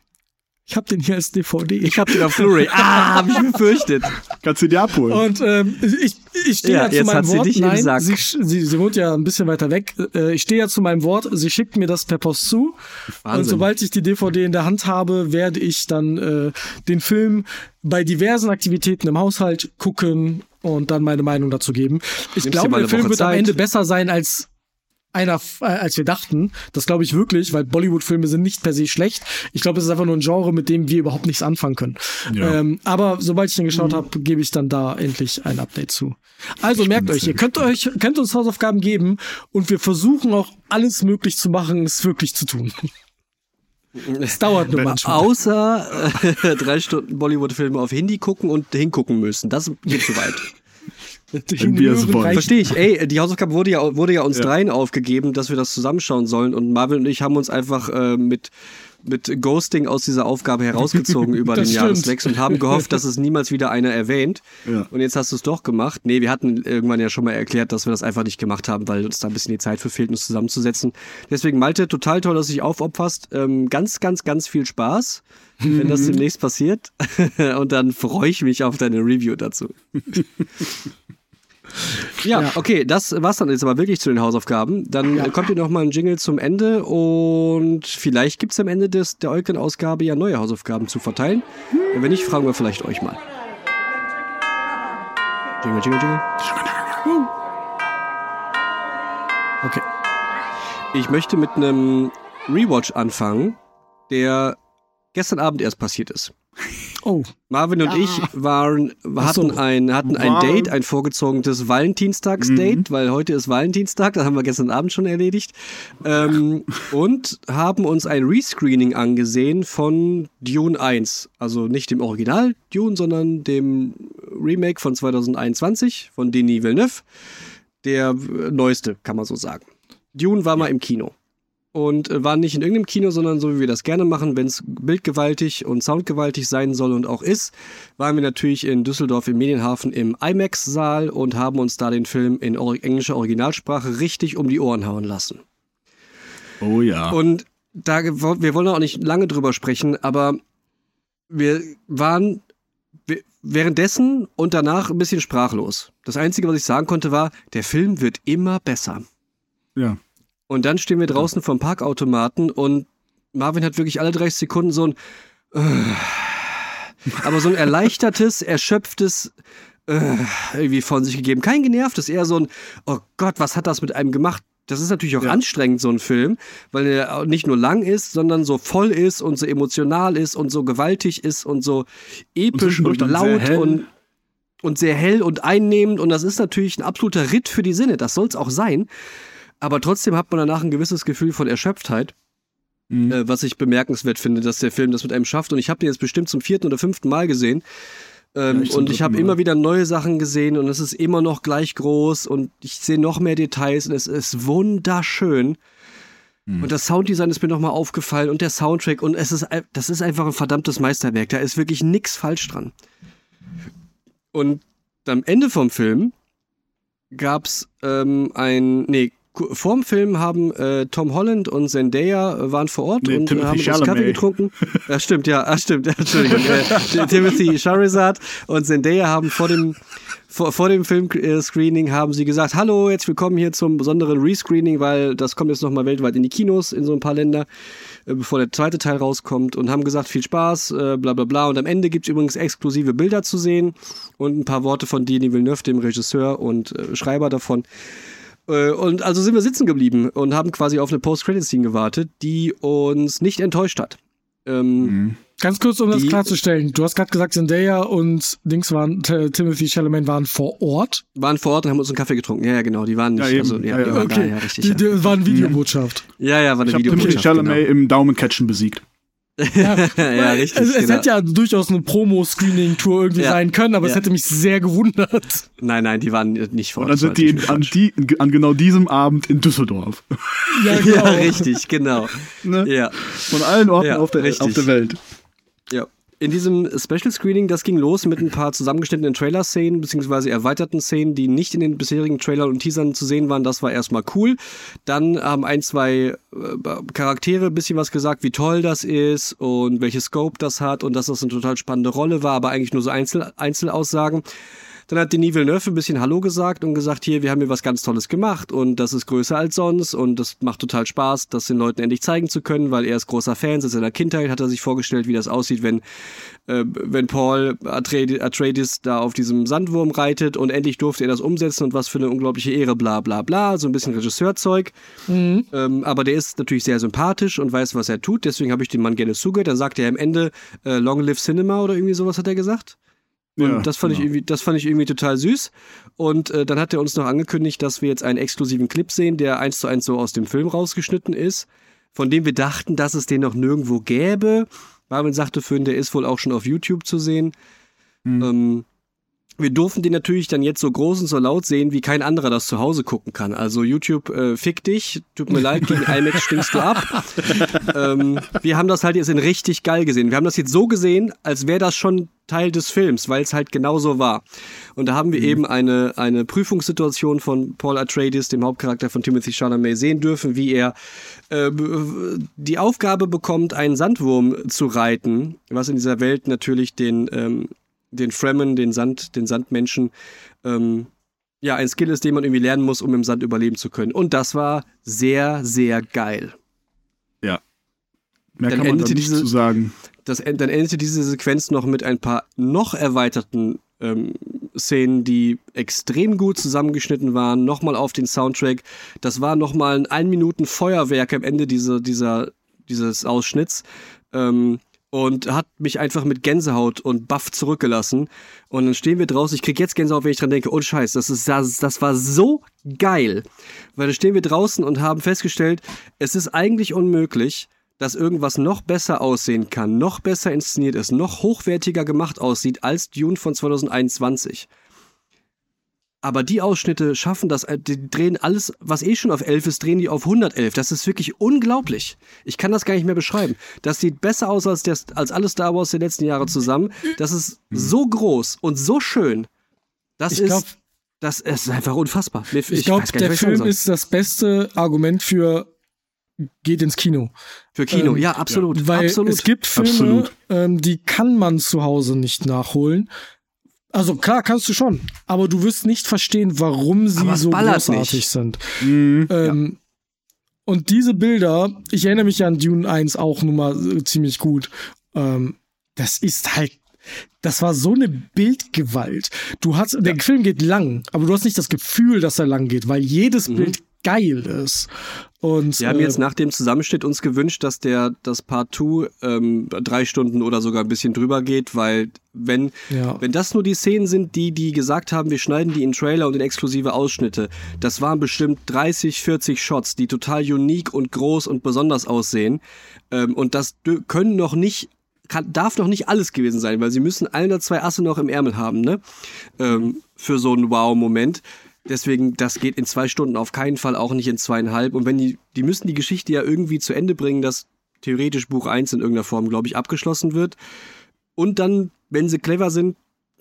Ich habe den hier als DVD. Ich hab den auf Blu-ray. Ah, hab ich befürchtet. Kannst du dir abholen? Und ähm, ich, ich stehe Ja, ja, zu jetzt meinem hat sie Wort. dich im Nein, Sack. sie, sie, sie wohnt ja ein bisschen weiter weg. Äh, ich stehe ja zu meinem Wort. Sie schickt mir das per Post zu. Und Wahnsinn. sobald ich die DVD in der Hand habe, werde ich dann äh, den Film bei diversen Aktivitäten im Haushalt gucken und dann meine Meinung dazu geben. Ich dir glaube, der Film Woche wird am Zeit. Ende besser sein als einer, äh, als wir dachten. Das glaube ich wirklich, weil Bollywood-Filme sind nicht per se schlecht. Ich glaube, es ist einfach nur ein Genre, mit dem wir überhaupt nichts anfangen können. Ja. Ähm, aber sobald ich den geschaut habe, gebe ich dann da endlich ein Update zu. Also merkt euch, ihr könnt euch, könnt uns Hausaufgaben geben und wir versuchen auch alles möglich zu machen, es wirklich zu tun. Es dauert nur manchmal. Außer äh, drei Stunden Bollywood-Filme auf Hindi gucken und hingucken müssen. Das geht zu weit. Wenn wir es wollen. Verstehe ich. Ey, die Hausaufgabe wurde ja, wurde ja uns Ja. dreien aufgegeben, dass wir das zusammenschauen sollen. Und Marvin und ich haben uns einfach äh, mit, mit Ghosting aus dieser Aufgabe herausgezogen über Das den stimmt. Jahreswechsel und haben gehofft, dass es niemals wieder einer erwähnt. Ja. Und jetzt hast du es doch gemacht. Nee, wir hatten irgendwann ja schon mal erklärt, dass wir das einfach nicht gemacht haben, weil uns da ein bisschen die Zeit für fehlt, uns zusammenzusetzen. Deswegen, Malte, total toll, dass du dich aufopferst. Ähm, ganz, ganz, ganz viel Spaß, wenn das demnächst passiert. und dann freue ich mich auf deine Review dazu. Ja, Ja. okay, das war's dann jetzt aber wirklich zu den Hausaufgaben. Dann Ja. kommt hier nochmal ein Jingle zum Ende und vielleicht gibt's am Ende des, der Eulen-Ausgabe ja neue Hausaufgaben zu verteilen. Und wenn nicht, fragen wir vielleicht euch mal. Jingle, jingle, jingle. Okay. Ich möchte mit einem Rewatch anfangen, der gestern Abend erst passiert ist. Oh, Marvin und Ja. ich waren, hatten, so. ein, hatten ein Date, ein vorgezogenes Valentinstagsdate, weil heute ist Valentinstag, das haben wir gestern Abend schon erledigt. Ähm, und haben uns ein Rescreening angesehen von Dune 1. Also nicht dem Original Dune, sondern dem Remake von 2021 von Denis Villeneuve. Der äh, neueste, kann man so sagen. Dune war mal im Kino. Und äh, war nicht in irgendeinem Kino, sondern so wie wir das gerne machen, wenn es bildgewaltig und soundgewaltig sein soll und auch ist, waren wir natürlich in Düsseldorf im Medienhafen im IMAX-Saal und haben uns da den Film in englischer Originalsprache richtig um die Ohren hauen lassen. Oh ja. Und da, wir wollen auch nicht lange drüber sprechen, aber wir waren währenddessen und danach ein bisschen sprachlos. Das Einzige, was ich sagen konnte, war, der Film wird immer besser. ja. Und dann stehen wir draußen vom Parkautomaten und Marvin hat wirklich alle 30 Sekunden so ein äh, aber so ein erleichtertes, erschöpftes äh, irgendwie von sich gegeben. Kein genervtes, eher so ein oh Gott, was hat das mit einem gemacht? Das ist natürlich auch Ja. anstrengend, so ein Film, weil er nicht nur lang ist, sondern so voll ist und so emotional ist und so gewaltig ist und so episch und, sehr laut und, und sehr hell und einnehmend. Und das ist natürlich ein absoluter Ritt für die Sinne. Das soll es auch sein. Aber trotzdem hat man danach ein gewisses Gefühl von Erschöpftheit, Mhm. äh, was ich bemerkenswert finde, dass der Film das mit einem schafft. Und ich habe den jetzt bestimmt zum vierten oder fünften Mal gesehen. Ähm, Ja, und ich habe immer wieder neue Sachen gesehen und es ist immer noch gleich groß und ich sehe noch mehr Details und es ist wunderschön. Mhm. Und das Sounddesign ist mir nochmal aufgefallen und der Soundtrack und es ist, das ist einfach ein verdammtes Meisterwerk. Da ist wirklich nichts falsch dran. Und am Ende vom Film gab's ähm, ein, nee, vorm Film haben äh, Tom Holland und Zendaya äh, waren vor Ort Nee, und äh, Timothy haben uns Kaffee Chalamet. getrunken. Ja, stimmt, ja, ah, stimmt, Entschuldigung. äh, Timothy Charizard und Zendaya haben vor dem vor, vor dem Film-Screening haben sie gesagt, hallo, jetzt willkommen hier zum besonderen Rescreening, weil das kommt jetzt nochmal weltweit in die Kinos in so ein paar Länder, äh, bevor der zweite Teil rauskommt und haben gesagt, viel Spaß, äh, bla bla bla. Und am Ende gibt's übrigens exklusive Bilder zu sehen und ein paar Worte von Denis Villeneuve, dem Regisseur und äh, Schreiber davon. Äh, Und also sind wir sitzen geblieben und haben quasi auf eine Post-Credit-Scene gewartet, die uns nicht enttäuscht hat. Ähm, Mhm. ganz kurz, um das Die- klarzustellen. Du hast gerade gesagt, Zendaya und Dings waren, Timothy Chalamet waren vor Ort. waren vor Ort und haben uns einen Kaffee getrunken. Ja, ja, genau, die waren nicht. Ja, eben. also, ja, Ja, die ja. waren da, Okay, ja, richtig. die, ja. die waren Videobotschaft. ja, ja, war eine Ich habe Timothy Videobotschaft. Chalamet im Daumencatchen besiegt. Genau. ja, richtig. Es, es genau. hätte ja durchaus eine Promo-Screening-Tour irgendwie Ja. sein können, aber es Ja. hätte mich sehr gewundert. Nein, nein, die waren nicht vor Und Ort. dann sind die in, an, die, an genau diesem Abend in Düsseldorf. Ja. Ja, richtig, genau. Ne? Ja. Von allen Orten Ja, auf, der, richtig. auf der Welt. Ja. In diesem Special Screening, das ging los mit ein paar zusammengeschnittenen Trailer-Szenen, beziehungsweise erweiterten Szenen, die nicht in den bisherigen Trailern und Teasern zu sehen waren. Das war erstmal cool. Dann haben ein, zwei äh, Charaktere ein bisschen was gesagt, wie toll das ist und welche Scope das hat und dass das eine total spannende Rolle war, aber eigentlich nur so Einzel Einzelaussagen. Dann hat Denis Villeneuve ein bisschen Hallo gesagt und gesagt, hier, wir haben hier was ganz Tolles gemacht und das ist größer als sonst und das macht total Spaß, das den Leuten endlich zeigen zu können, weil er ist großer Fan. Seit seiner Kindheit hat er sich vorgestellt, wie das aussieht, wenn, äh, wenn Paul Atreides, da auf diesem Sandwurm reitet und endlich durfte er das umsetzen und was für eine unglaubliche Ehre, bla bla bla, so ein bisschen Regisseurzeug. Mhm. Ähm, aber der ist natürlich sehr sympathisch und weiß, was er tut, deswegen habe ich dem Mann gerne zugehört. Dann sagt er am Ende, äh, Long Live Cinema oder irgendwie sowas hat er gesagt. Und Ja, das fand ich genau. irgendwie, das fand ich irgendwie total süß. Und äh, dann hat er uns noch angekündigt, dass wir jetzt einen exklusiven Clip sehen, der eins zu eins so aus dem Film rausgeschnitten ist, von dem wir dachten, dass es den noch nirgendwo gäbe. Marvin sagte vorhin, der ist wohl auch schon auf YouTube zu sehen. Hm. Ähm, wir durften den natürlich dann jetzt so groß und so laut sehen, wie kein anderer das zu Hause gucken kann. Also YouTube, äh, fick dich, tut mir leid, gegen IMAX stinkst du ab. ähm, wir haben das halt jetzt in richtig geil gesehen. Wir haben das jetzt so gesehen, als wäre das schon Teil des Films, weil es halt genauso war. Und da haben wir eben eine, eine Prüfungssituation von Paul Atreides, dem Hauptcharakter von Timothy Chalamet, sehen dürfen, wie er äh, die Aufgabe bekommt, einen Sandwurm zu reiten, was in dieser Welt natürlich den, ähm, den Fremen, den Sand, den Sandmenschen, ähm, ja, ein Skill ist, den man irgendwie lernen muss, um im Sand überleben zu können. Und das war sehr, sehr geil. Mehr Dann kann man endete nicht diese- zu sagen. Das, dann endete diese Sequenz noch mit ein paar noch erweiterten ähm, Szenen, die extrem gut zusammengeschnitten waren, nochmal auf den Soundtrack. Das war nochmal ein ein Minuten Feuerwerk am Ende dieser, dieser, dieses Ausschnitts. Ähm, und hat mich einfach mit Gänsehaut und Buff zurückgelassen. Und dann stehen wir draußen. Ich krieg jetzt Gänsehaut, wenn ich dran denke. Oh Scheiß, das ist das, das war so geil, weil da stehen wir draußen und haben festgestellt, es ist eigentlich unmöglich, dass irgendwas noch besser aussehen kann, noch besser inszeniert ist, noch hochwertiger gemacht aussieht als Dune von 2021. Aber die Ausschnitte schaffen das, äh, die drehen alles, was eh schon auf 11 ist, drehen die auf 111. Das ist wirklich unglaublich. Ich kann das gar nicht mehr beschreiben. Das sieht besser aus als, der, als alle Star Wars der letzten Jahre zusammen. Das ist so groß und so schön. Das Ich ist, glaub- das ist einfach unfassbar. Mir- Ich glaube, nicht, der ich sagen Film ist das beste Argument für geht ins Kino. für Kino. ähm, ja, absolut. Weil absolut. es gibt Filme, ähm, die kann man zu Hause nicht nachholen. Also klar, kannst du schon, aber du wirst nicht verstehen, warum sie so großartig nicht. sind. Mhm. Ähm, Und diese Bilder, ich erinnere mich ja an Dune 1 auch nun mal äh, ziemlich gut. Ähm, das ist halt, das war so eine Bildgewalt. Du hast, der Film geht lang, aber du hast nicht das Gefühl, dass er lang geht, weil jedes Bild geil ist. Und Wir haben äh, jetzt nach dem Zusammenschnitt uns gewünscht, dass der das Part 2 ähm, drei Stunden oder sogar ein bisschen drüber geht, weil wenn, Ja. wenn das nur die Szenen sind, die, die gesagt haben, wir schneiden die in Trailer und in exklusive Ausschnitte, das waren bestimmt 30, 40 Shots, die total unique und groß und besonders aussehen. Ähm, und das können noch nicht, kann, darf noch nicht alles gewesen sein, weil sie müssen ein oder zwei Asse noch im Ärmel haben, ne? Ähm, für so einen Wow-Moment. Deswegen, das geht in zwei Stunden auf keinen Fall, auch nicht in zweieinhalb. Und wenn die, die müssen die Geschichte ja irgendwie zu Ende bringen, dass theoretisch Buch 1 in irgendeiner Form, glaube ich, abgeschlossen wird. Und dann, wenn sie clever sind,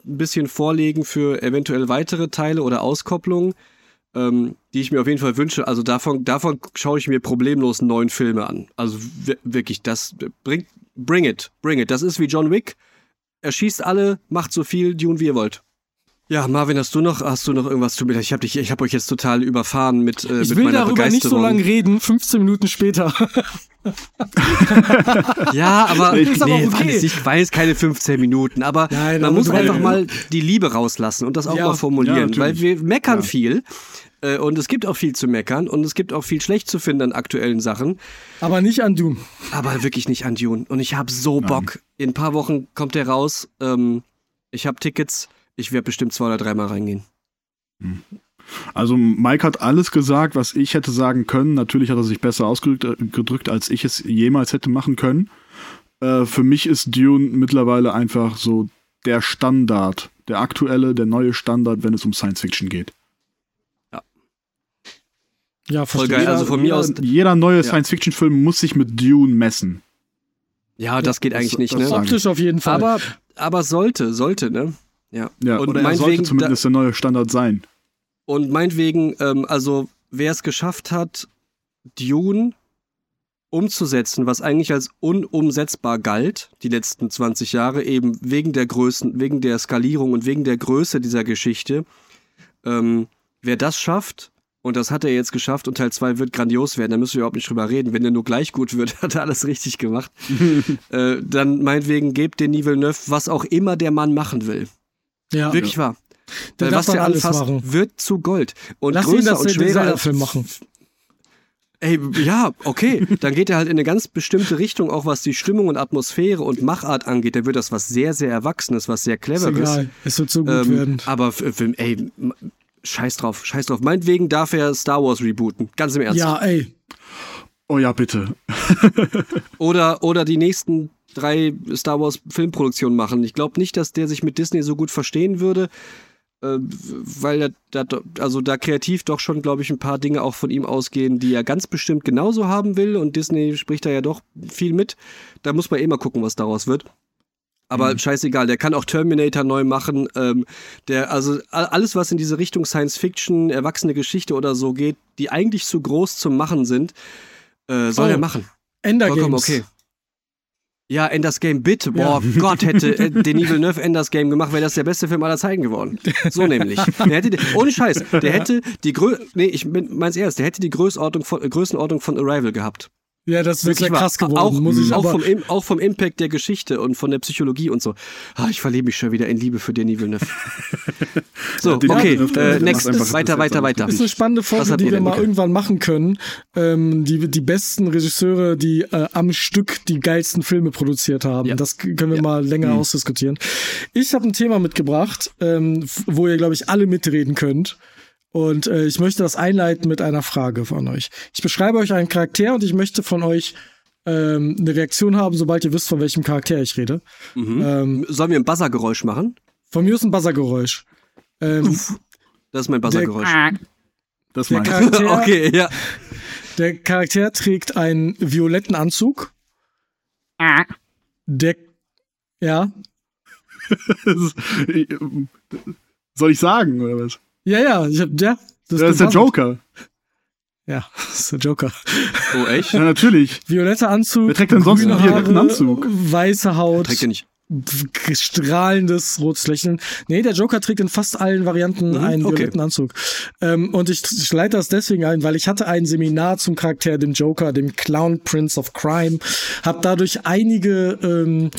ein bisschen vorlegen für eventuell weitere Teile oder Auskopplungen, ähm, die ich mir auf jeden Fall wünsche. Also davon, davon schaue ich mir problemlos neun Filme an. Also wi- wirklich, das bringt, bring it, bring it. Das ist wie John Wick. Er schießt alle, macht so viel Dune, wie ihr wollt. Ja, Marvin, hast du noch, hast du noch irgendwas zu mir? Ich habe dich, ich habe euch jetzt total überfahren mit, äh, ich mit will meiner darüber nicht so lange reden, 15 Minuten später. Ja, aber, aber nee, okay. ich weiß keine 15 Minuten, aber Nein, man aber muss einfach mal die Liebe rauslassen und das auch Ja. mal formulieren, Ja, weil wir meckern Ja. viel äh, und es gibt auch viel zu meckern und es gibt auch viel schlecht zu finden an aktuellen Sachen, aber nicht an Dune. aber wirklich nicht an Dune und ich habe so Bock. In ein paar Wochen kommt der raus. Ähm, ich habe Tickets. Ich werde bestimmt zwei oder dreimal reingehen. Also Mike hat alles gesagt, was ich hätte sagen können. Natürlich hat er sich besser ausgedrückt, äh, als ich es jemals hätte machen können. Äh, für mich ist Dune mittlerweile einfach so der Standard, der aktuelle, der neue Standard, wenn es um Science Fiction geht. Ja, Voll verstehe. geil. Also von mir jeder, aus- Jeder neue Ja. Science-Fiction-Film muss sich mit Dune messen. Ja, das geht das- eigentlich nicht, das ne? Optisch auf jeden Fall. Aber, aber sollte, sollte, ne? Ja. Ja, und oder er sollte zumindest der neue Standard sein. Und meinetwegen, ähm, also wer es geschafft hat, Dune umzusetzen, was eigentlich als unumsetzbar galt, die letzten 20 Jahre, eben wegen der Größen, wegen der Skalierung und wegen der Größe dieser Geschichte, ähm, wer das schafft, und das hat er jetzt geschafft und Teil 2 wird grandios werden, da müssen wir überhaupt nicht drüber reden. Wenn der nur gleich gut wird, hat er alles richtig gemacht. äh, dann meinetwegen gebt Denis Villeneuve, was auch immer der Mann machen will. Ja, Wirklich wahr. der was der alles anfasst, machen. wird zu Gold. Und Lass ihn größer das und schwerer als Zelda-Film machen. Ey, ja, okay. Dann geht er halt in eine ganz bestimmte Richtung, auch was die Stimmung und Atmosphäre und Machart angeht. Dann wird das was sehr, sehr Erwachsenes, was sehr Ist Cleveres. egal. Es wird so gut Ähm, werden. aber ey, scheiß drauf, scheiß drauf. Meinetwegen darf er Star Wars rebooten. Ganz im Ernst. Ja, ey. Oh ja, bitte. Oder, oder die nächsten drei Star Wars Filmproduktionen machen. Ich glaube nicht, dass der sich mit Disney so gut verstehen würde, äh, weil er da, also da kreativ doch schon, glaube ich, ein paar Dinge auch von ihm ausgehen, die er ganz bestimmt genauso haben will. Und Disney spricht da ja doch viel mit. Da muss man eh mal gucken, was daraus wird. Aber scheißegal, der kann auch Terminator neu machen. Ähm, der, also alles, was in diese Richtung Science Fiction, erwachsene Geschichte oder so geht, die eigentlich zu groß zum Machen sind, äh, soll Oh. er machen. Endergames. Vollkommen okay. Ja, Enders Game, bitte. Boah, Gott, hätte äh, Denis Villeneuve Enders Game gemacht, wäre das der beste Film aller Zeiten geworden. So nämlich. Der hätte, ohne Scheiß, der hätte die Grö nee, ich mein's ernst, der hätte die Größenordnung von, Größenordnung von Arrival gehabt. Ja, das ist Wirklich ja krass geworden, auch, muss ich auch, aber. vom, auch vom Impact der Geschichte und von der Psychologie und so. Ah, ich verliebe mich schon wieder in Liebe für Denis Villeneuve. so, okay, äh, next, einfach weiter, weiter, weiter. ist eine spannende Folge, die wir mal Okay. irgendwann machen können. Ähm, die, die besten Regisseure, die äh, am Stück die geilsten Filme produziert haben. Ja. Das können wir Ja. mal länger Mhm. ausdiskutieren. Ich habe ein Thema mitgebracht, ähm, wo ihr, glaube ich, alle mitreden könnt. Und äh, ich möchte das einleiten mit einer Frage von euch. Ich beschreibe euch einen Charakter und ich möchte von euch ähm, eine Reaktion haben, sobald ihr wisst, von welchem Charakter ich rede. Mhm. Ähm, Sollen wir ein Buzzergeräusch machen? von mir ist ein Buzzergeräusch. Ähm, Das ist mein Buzzergeräusch. Das der, ich. Charakter, okay, ja. der Charakter trägt einen violetten Anzug. Der, ja, Soll ich sagen, oder was? Ja, ja, ich hab, ja. Das, ist der. Joker. Ja, das ist der Joker. Oh, echt? Ja, natürlich. Violetter Anzug. Wer trägt denn sonst einen violetten Anzug? Weiße Haut. Trägt ihr nicht. strahlendes rotes Lächeln. Nee, der Joker trägt in fast allen Varianten Mhm, einen okay. violetten Anzug. Ähm, und ich, ich leite das deswegen ein, weil ich hatte ein Seminar zum Charakter, dem Joker, dem Clown Prince of Crime, habe dadurch einige ähm,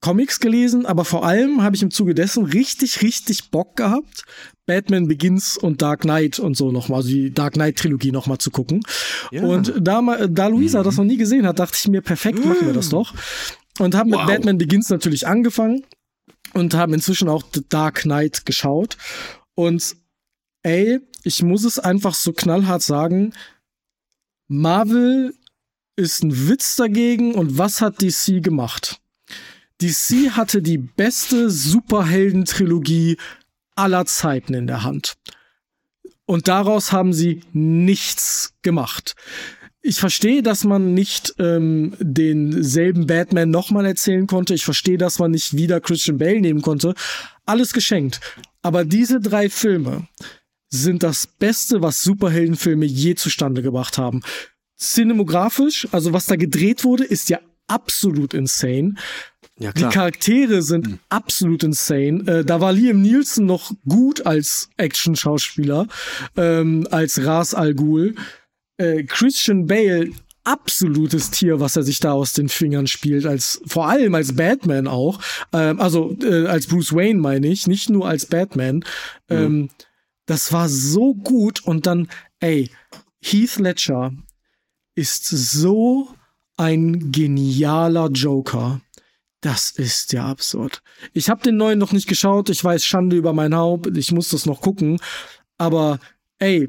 Comics gelesen, aber vor allem habe ich im Zuge dessen richtig, richtig Bock gehabt, Batman Begins und Dark Knight und so nochmal, also die Dark Knight Trilogie nochmal zu gucken. Ja. Und da, da Luisa das noch nie gesehen hat, dachte ich mir, perfekt, machen wir das doch. Und haben mit Wow. Batman Begins natürlich angefangen und haben inzwischen auch The Dark Knight geschaut. Und ey, ich muss es einfach so knallhart sagen, Marvel ist ein Witz dagegen und was hat DC gemacht? DC hatte die beste Superhelden-Trilogie aller Zeiten in der Hand. Und daraus haben sie nichts gemacht. Ich verstehe, dass man nicht ähm, denselben Batman nochmal erzählen konnte. Ich verstehe, dass man nicht wieder Christian Bale nehmen konnte. Alles geschenkt. Aber diese drei Filme sind das Beste, was Superheldenfilme je zustande gebracht haben. Cinematografisch, also was da gedreht wurde, ist ja absolut insane. Ja, Die. Charaktere sind absolut insane. Äh, da war Liam Nielsen noch gut als Action-Schauspieler, ähm, als Ras Al Ghul. Äh, Christian Bale, absolutes Tier, was er sich da aus den Fingern spielt, als vor allem als Batman auch. Ähm, also äh, als Bruce Wayne meine ich, nicht nur als Batman. Ähm, das war so gut und dann, ey, Heath Ledger ist so ein genialer Joker. Das ist ja absurd. Ich habe den neuen noch nicht geschaut. Ich weiß Schande über mein Haupt. Ich muss das noch gucken. Aber ey,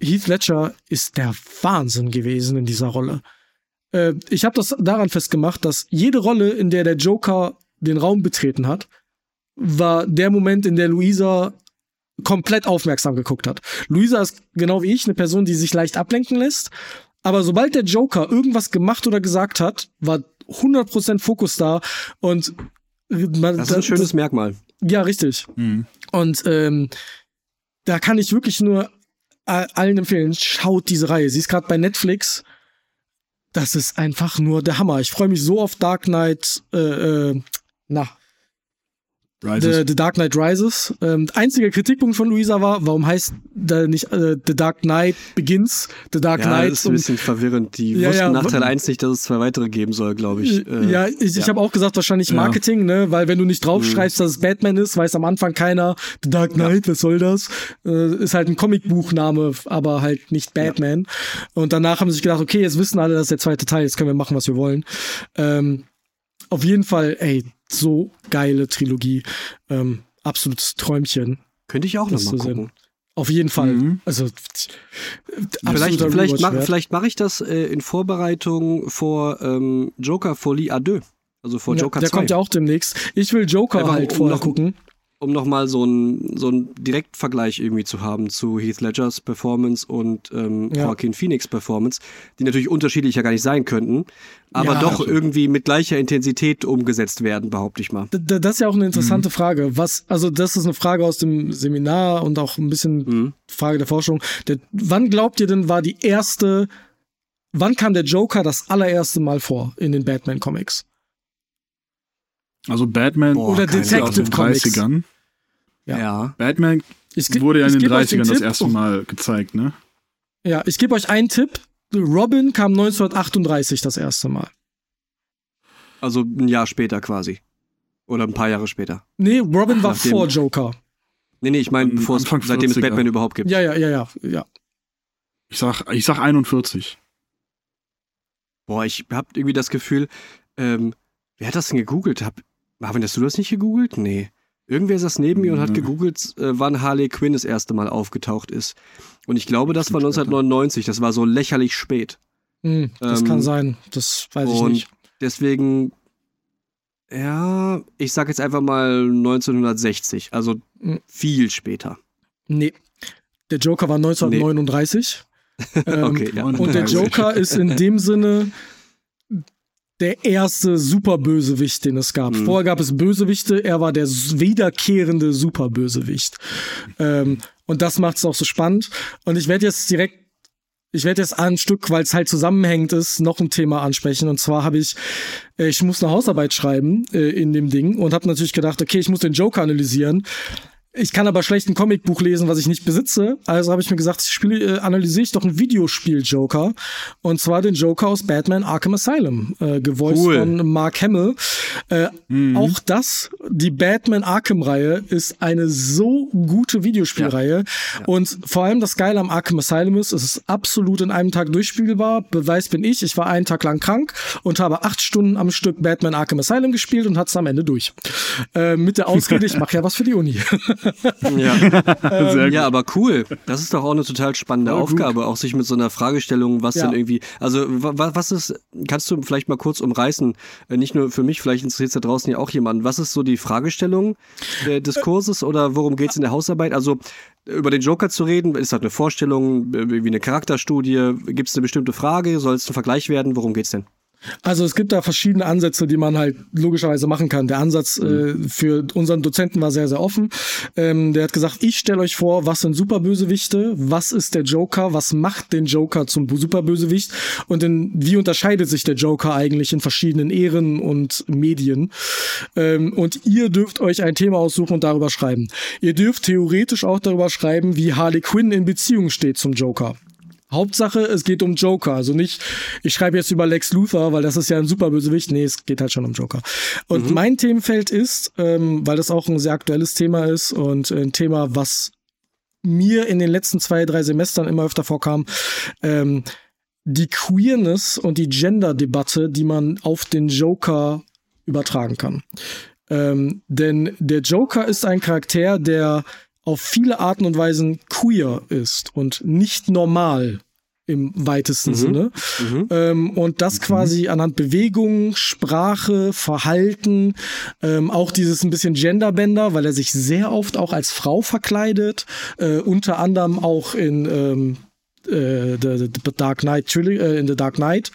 Heath Ledger ist der Wahnsinn gewesen in dieser Rolle. Äh, ich habe das daran festgemacht, dass jede Rolle, in der der Joker den Raum betreten hat, war der Moment, in der Luisa komplett aufmerksam geguckt hat. Luisa ist genau wie ich eine Person, die sich leicht ablenken lässt. Aber sobald der Joker irgendwas gemacht oder gesagt hat, war 100% Fokus da und man, Das ist ein schönes Merkmal. ja, richtig. Mhm. Und ähm, da kann ich wirklich nur a- allen empfehlen, schaut diese Reihe. Sie ist gerade bei Netflix. Das ist einfach nur der Hammer. Ich freue mich so auf Dark Knight, äh, äh, na. The, The Dark Knight Rises. Ähm, einziger Kritikpunkt von Luisa war, warum heißt da nicht äh, The Dark Knight Begins, The Dark Ja, Knight? das ist ein bisschen verwirrend. Die Ja, wussten ja, nach Teil 1 nicht, dass es zwei weitere geben soll, glaube ich. Äh, ja, ich, ich ja. habe auch gesagt, wahrscheinlich. Marketing, ne? Weil wenn du nicht draufschreibst, dass es Batman ist, weiß am Anfang keiner, The Dark Knight, was soll das? Äh, ist halt ein Comicbuchname, aber halt nicht Batman. Und danach haben sie sich gedacht, okay, jetzt wissen alle, das ist der zweite Teil, jetzt können wir machen, was wir wollen. Ähm, auf jeden Fall, ey, so geile Trilogie. Ähm, absolutes Träumchen. Könnte ich auch Das nochmal gucken. Auf jeden Fall. Mhm. Also Vielleicht, vielleicht, Rewatch mach, mache ich das äh, in Vorbereitung vor ähm, Joker Folie à deux. Also vor Ja, Joker der 2. kommt ja auch demnächst. Ich will Joker Einfach halt um vorher noch- gucken. Um nochmal so einen so einen Direktvergleich irgendwie zu haben zu Heath Ledgers Performance und ähm, Ja. Joaquin Phoenix Performance, die natürlich unterschiedlicher gar nicht sein könnten, aber Ja. doch irgendwie mit gleicher Intensität umgesetzt werden, behaupte ich mal. D- Das ist ja auch eine Mhm. interessante Frage. Was, also das ist eine Frage aus dem Seminar und auch ein bisschen Mhm. Frage der Forschung. Der, wann glaubt ihr denn war die erste, wann kam der Joker das allererste Mal vor in den Batman Comics? Also Batman Boah, Oder ja aus den Detective Comics. 30ern. Ja. Ja. Batman Ich, ge- wurde ja in den geb euch den 30ern das erste Mal gezeigt, ne? Ja, ich gebe euch einen Tipp. Robin kam 1938 das erste Mal. Also ein Jahr später quasi. Oder ein paar Jahre später. Nee, Robin war Nachdem- vor Joker. Nee, nee, ich meine, bevor es Anfang seitdem es 40er. Batman überhaupt gibt. Ja, ja, ja, ja, ja. Ich sag, ich sag 41. Boah, ich hab irgendwie das Gefühl, ähm, wer hat das denn gegoogelt? Hab, Marvin, hast du das nicht gegoogelt? Nee. Irgendwer saß neben mir und hat Nö. gegoogelt, äh, wann Harley Quinn das erste Mal aufgetaucht ist. Und ich glaube, das war Bestimmt später. 1999. Das war so lächerlich spät. Hm, das Ähm, kann sein. Das weiß ich nicht. deswegen, ja, ich sag jetzt einfach mal 1960. Also Mhm. viel später. Nee. Der Joker war 1939. Ähm, Okay, ja. Und der 39. Joker ist in dem Sinne der erste Superbösewicht, den es gab. Mhm. Vorher gab es Bösewichte, er war der wiederkehrende Superbösewicht. Ähm, und das macht es auch so spannend. Und ich werde jetzt direkt, ich werde jetzt ein Stück, weil es halt zusammenhängt ist, noch ein Thema ansprechen. Und zwar habe ich, äh, ich muss eine Hausarbeit schreiben äh, in dem Ding und habe natürlich gedacht, okay, ich muss den Joker analysieren. Ich kann aber schlecht ein Comicbuch lesen, was ich nicht besitze. Also habe ich mir gesagt, ich spiele, äh, analysiere ich doch ein Videospiel-Joker. Und zwar den Joker aus Batman Arkham Asylum, äh, gevoiced Cool. von Mark Hamill. Äh, Auch das, die Batman Arkham-Reihe, ist eine so gute Videospielreihe. Und vor allem das Geile am Arkham Asylum ist, es ist absolut in einem Tag durchspielbar. Beweis bin ich, ich war einen Tag lang krank und habe acht Stunden am Stück Batman Arkham Asylum gespielt und hatte es am Ende durch. Äh, mit der Ausrede, ich mache ja was für die Uni. Ja. Sehr Ja, aber cool. Das ist doch auch eine total spannende gut. Aufgabe, auch sich mit so einer Fragestellung, was Ja. denn irgendwie, also wa- wa- was ist, kannst du vielleicht mal kurz umreißen, äh, nicht nur für mich, vielleicht interessiert es da draußen ja auch jemanden, was ist so die Fragestellung äh, des Kurses oder worum geht's in der Hausarbeit? Also über den Joker zu reden, ist das eine Vorstellung, äh, wie eine Charakterstudie, gibt es eine bestimmte Frage, soll es ein Vergleich werden, worum geht's denn? Also es gibt da verschiedene Ansätze, die man halt logischerweise machen kann. Der Ansatz äh, für unseren Dozenten war sehr, sehr offen. Ähm, der hat gesagt, ich stelle euch vor, was sind Superbösewichte, was ist der Joker, was macht den Joker zum Superbösewicht und in, wie unterscheidet sich der Joker eigentlich in verschiedenen Ehren und Medien. Ähm, und ihr dürft euch ein Thema aussuchen und darüber schreiben. Ihr dürft theoretisch auch darüber schreiben, wie Harley Quinn in Beziehung steht zum Joker. Hauptsache, es geht um Joker. Also nicht, ich schreibe jetzt über Lex Luthor, weil das ist ja ein super Bösewicht. Nee, es geht halt schon um Joker. Und mein Themenfeld ist, ähm, weil das auch ein sehr aktuelles Thema ist und ein Thema, was mir in den letzten zwei, drei Semestern immer öfter vorkam, ähm, die Queerness und die Gender-Debatte, die man auf den Joker übertragen kann. Ähm, denn der Joker ist ein Charakter, der auf viele Arten und Weisen queer ist und nicht normal im weitesten Sinne. Ähm, und das quasi anhand Bewegung, Sprache, Verhalten, ähm, auch dieses ein bisschen Genderbender, weil er sich sehr oft auch als Frau verkleidet, äh, unter anderem auch in ähm, äh, the, the Dark Knight Trilogy, äh, in The Dark Knight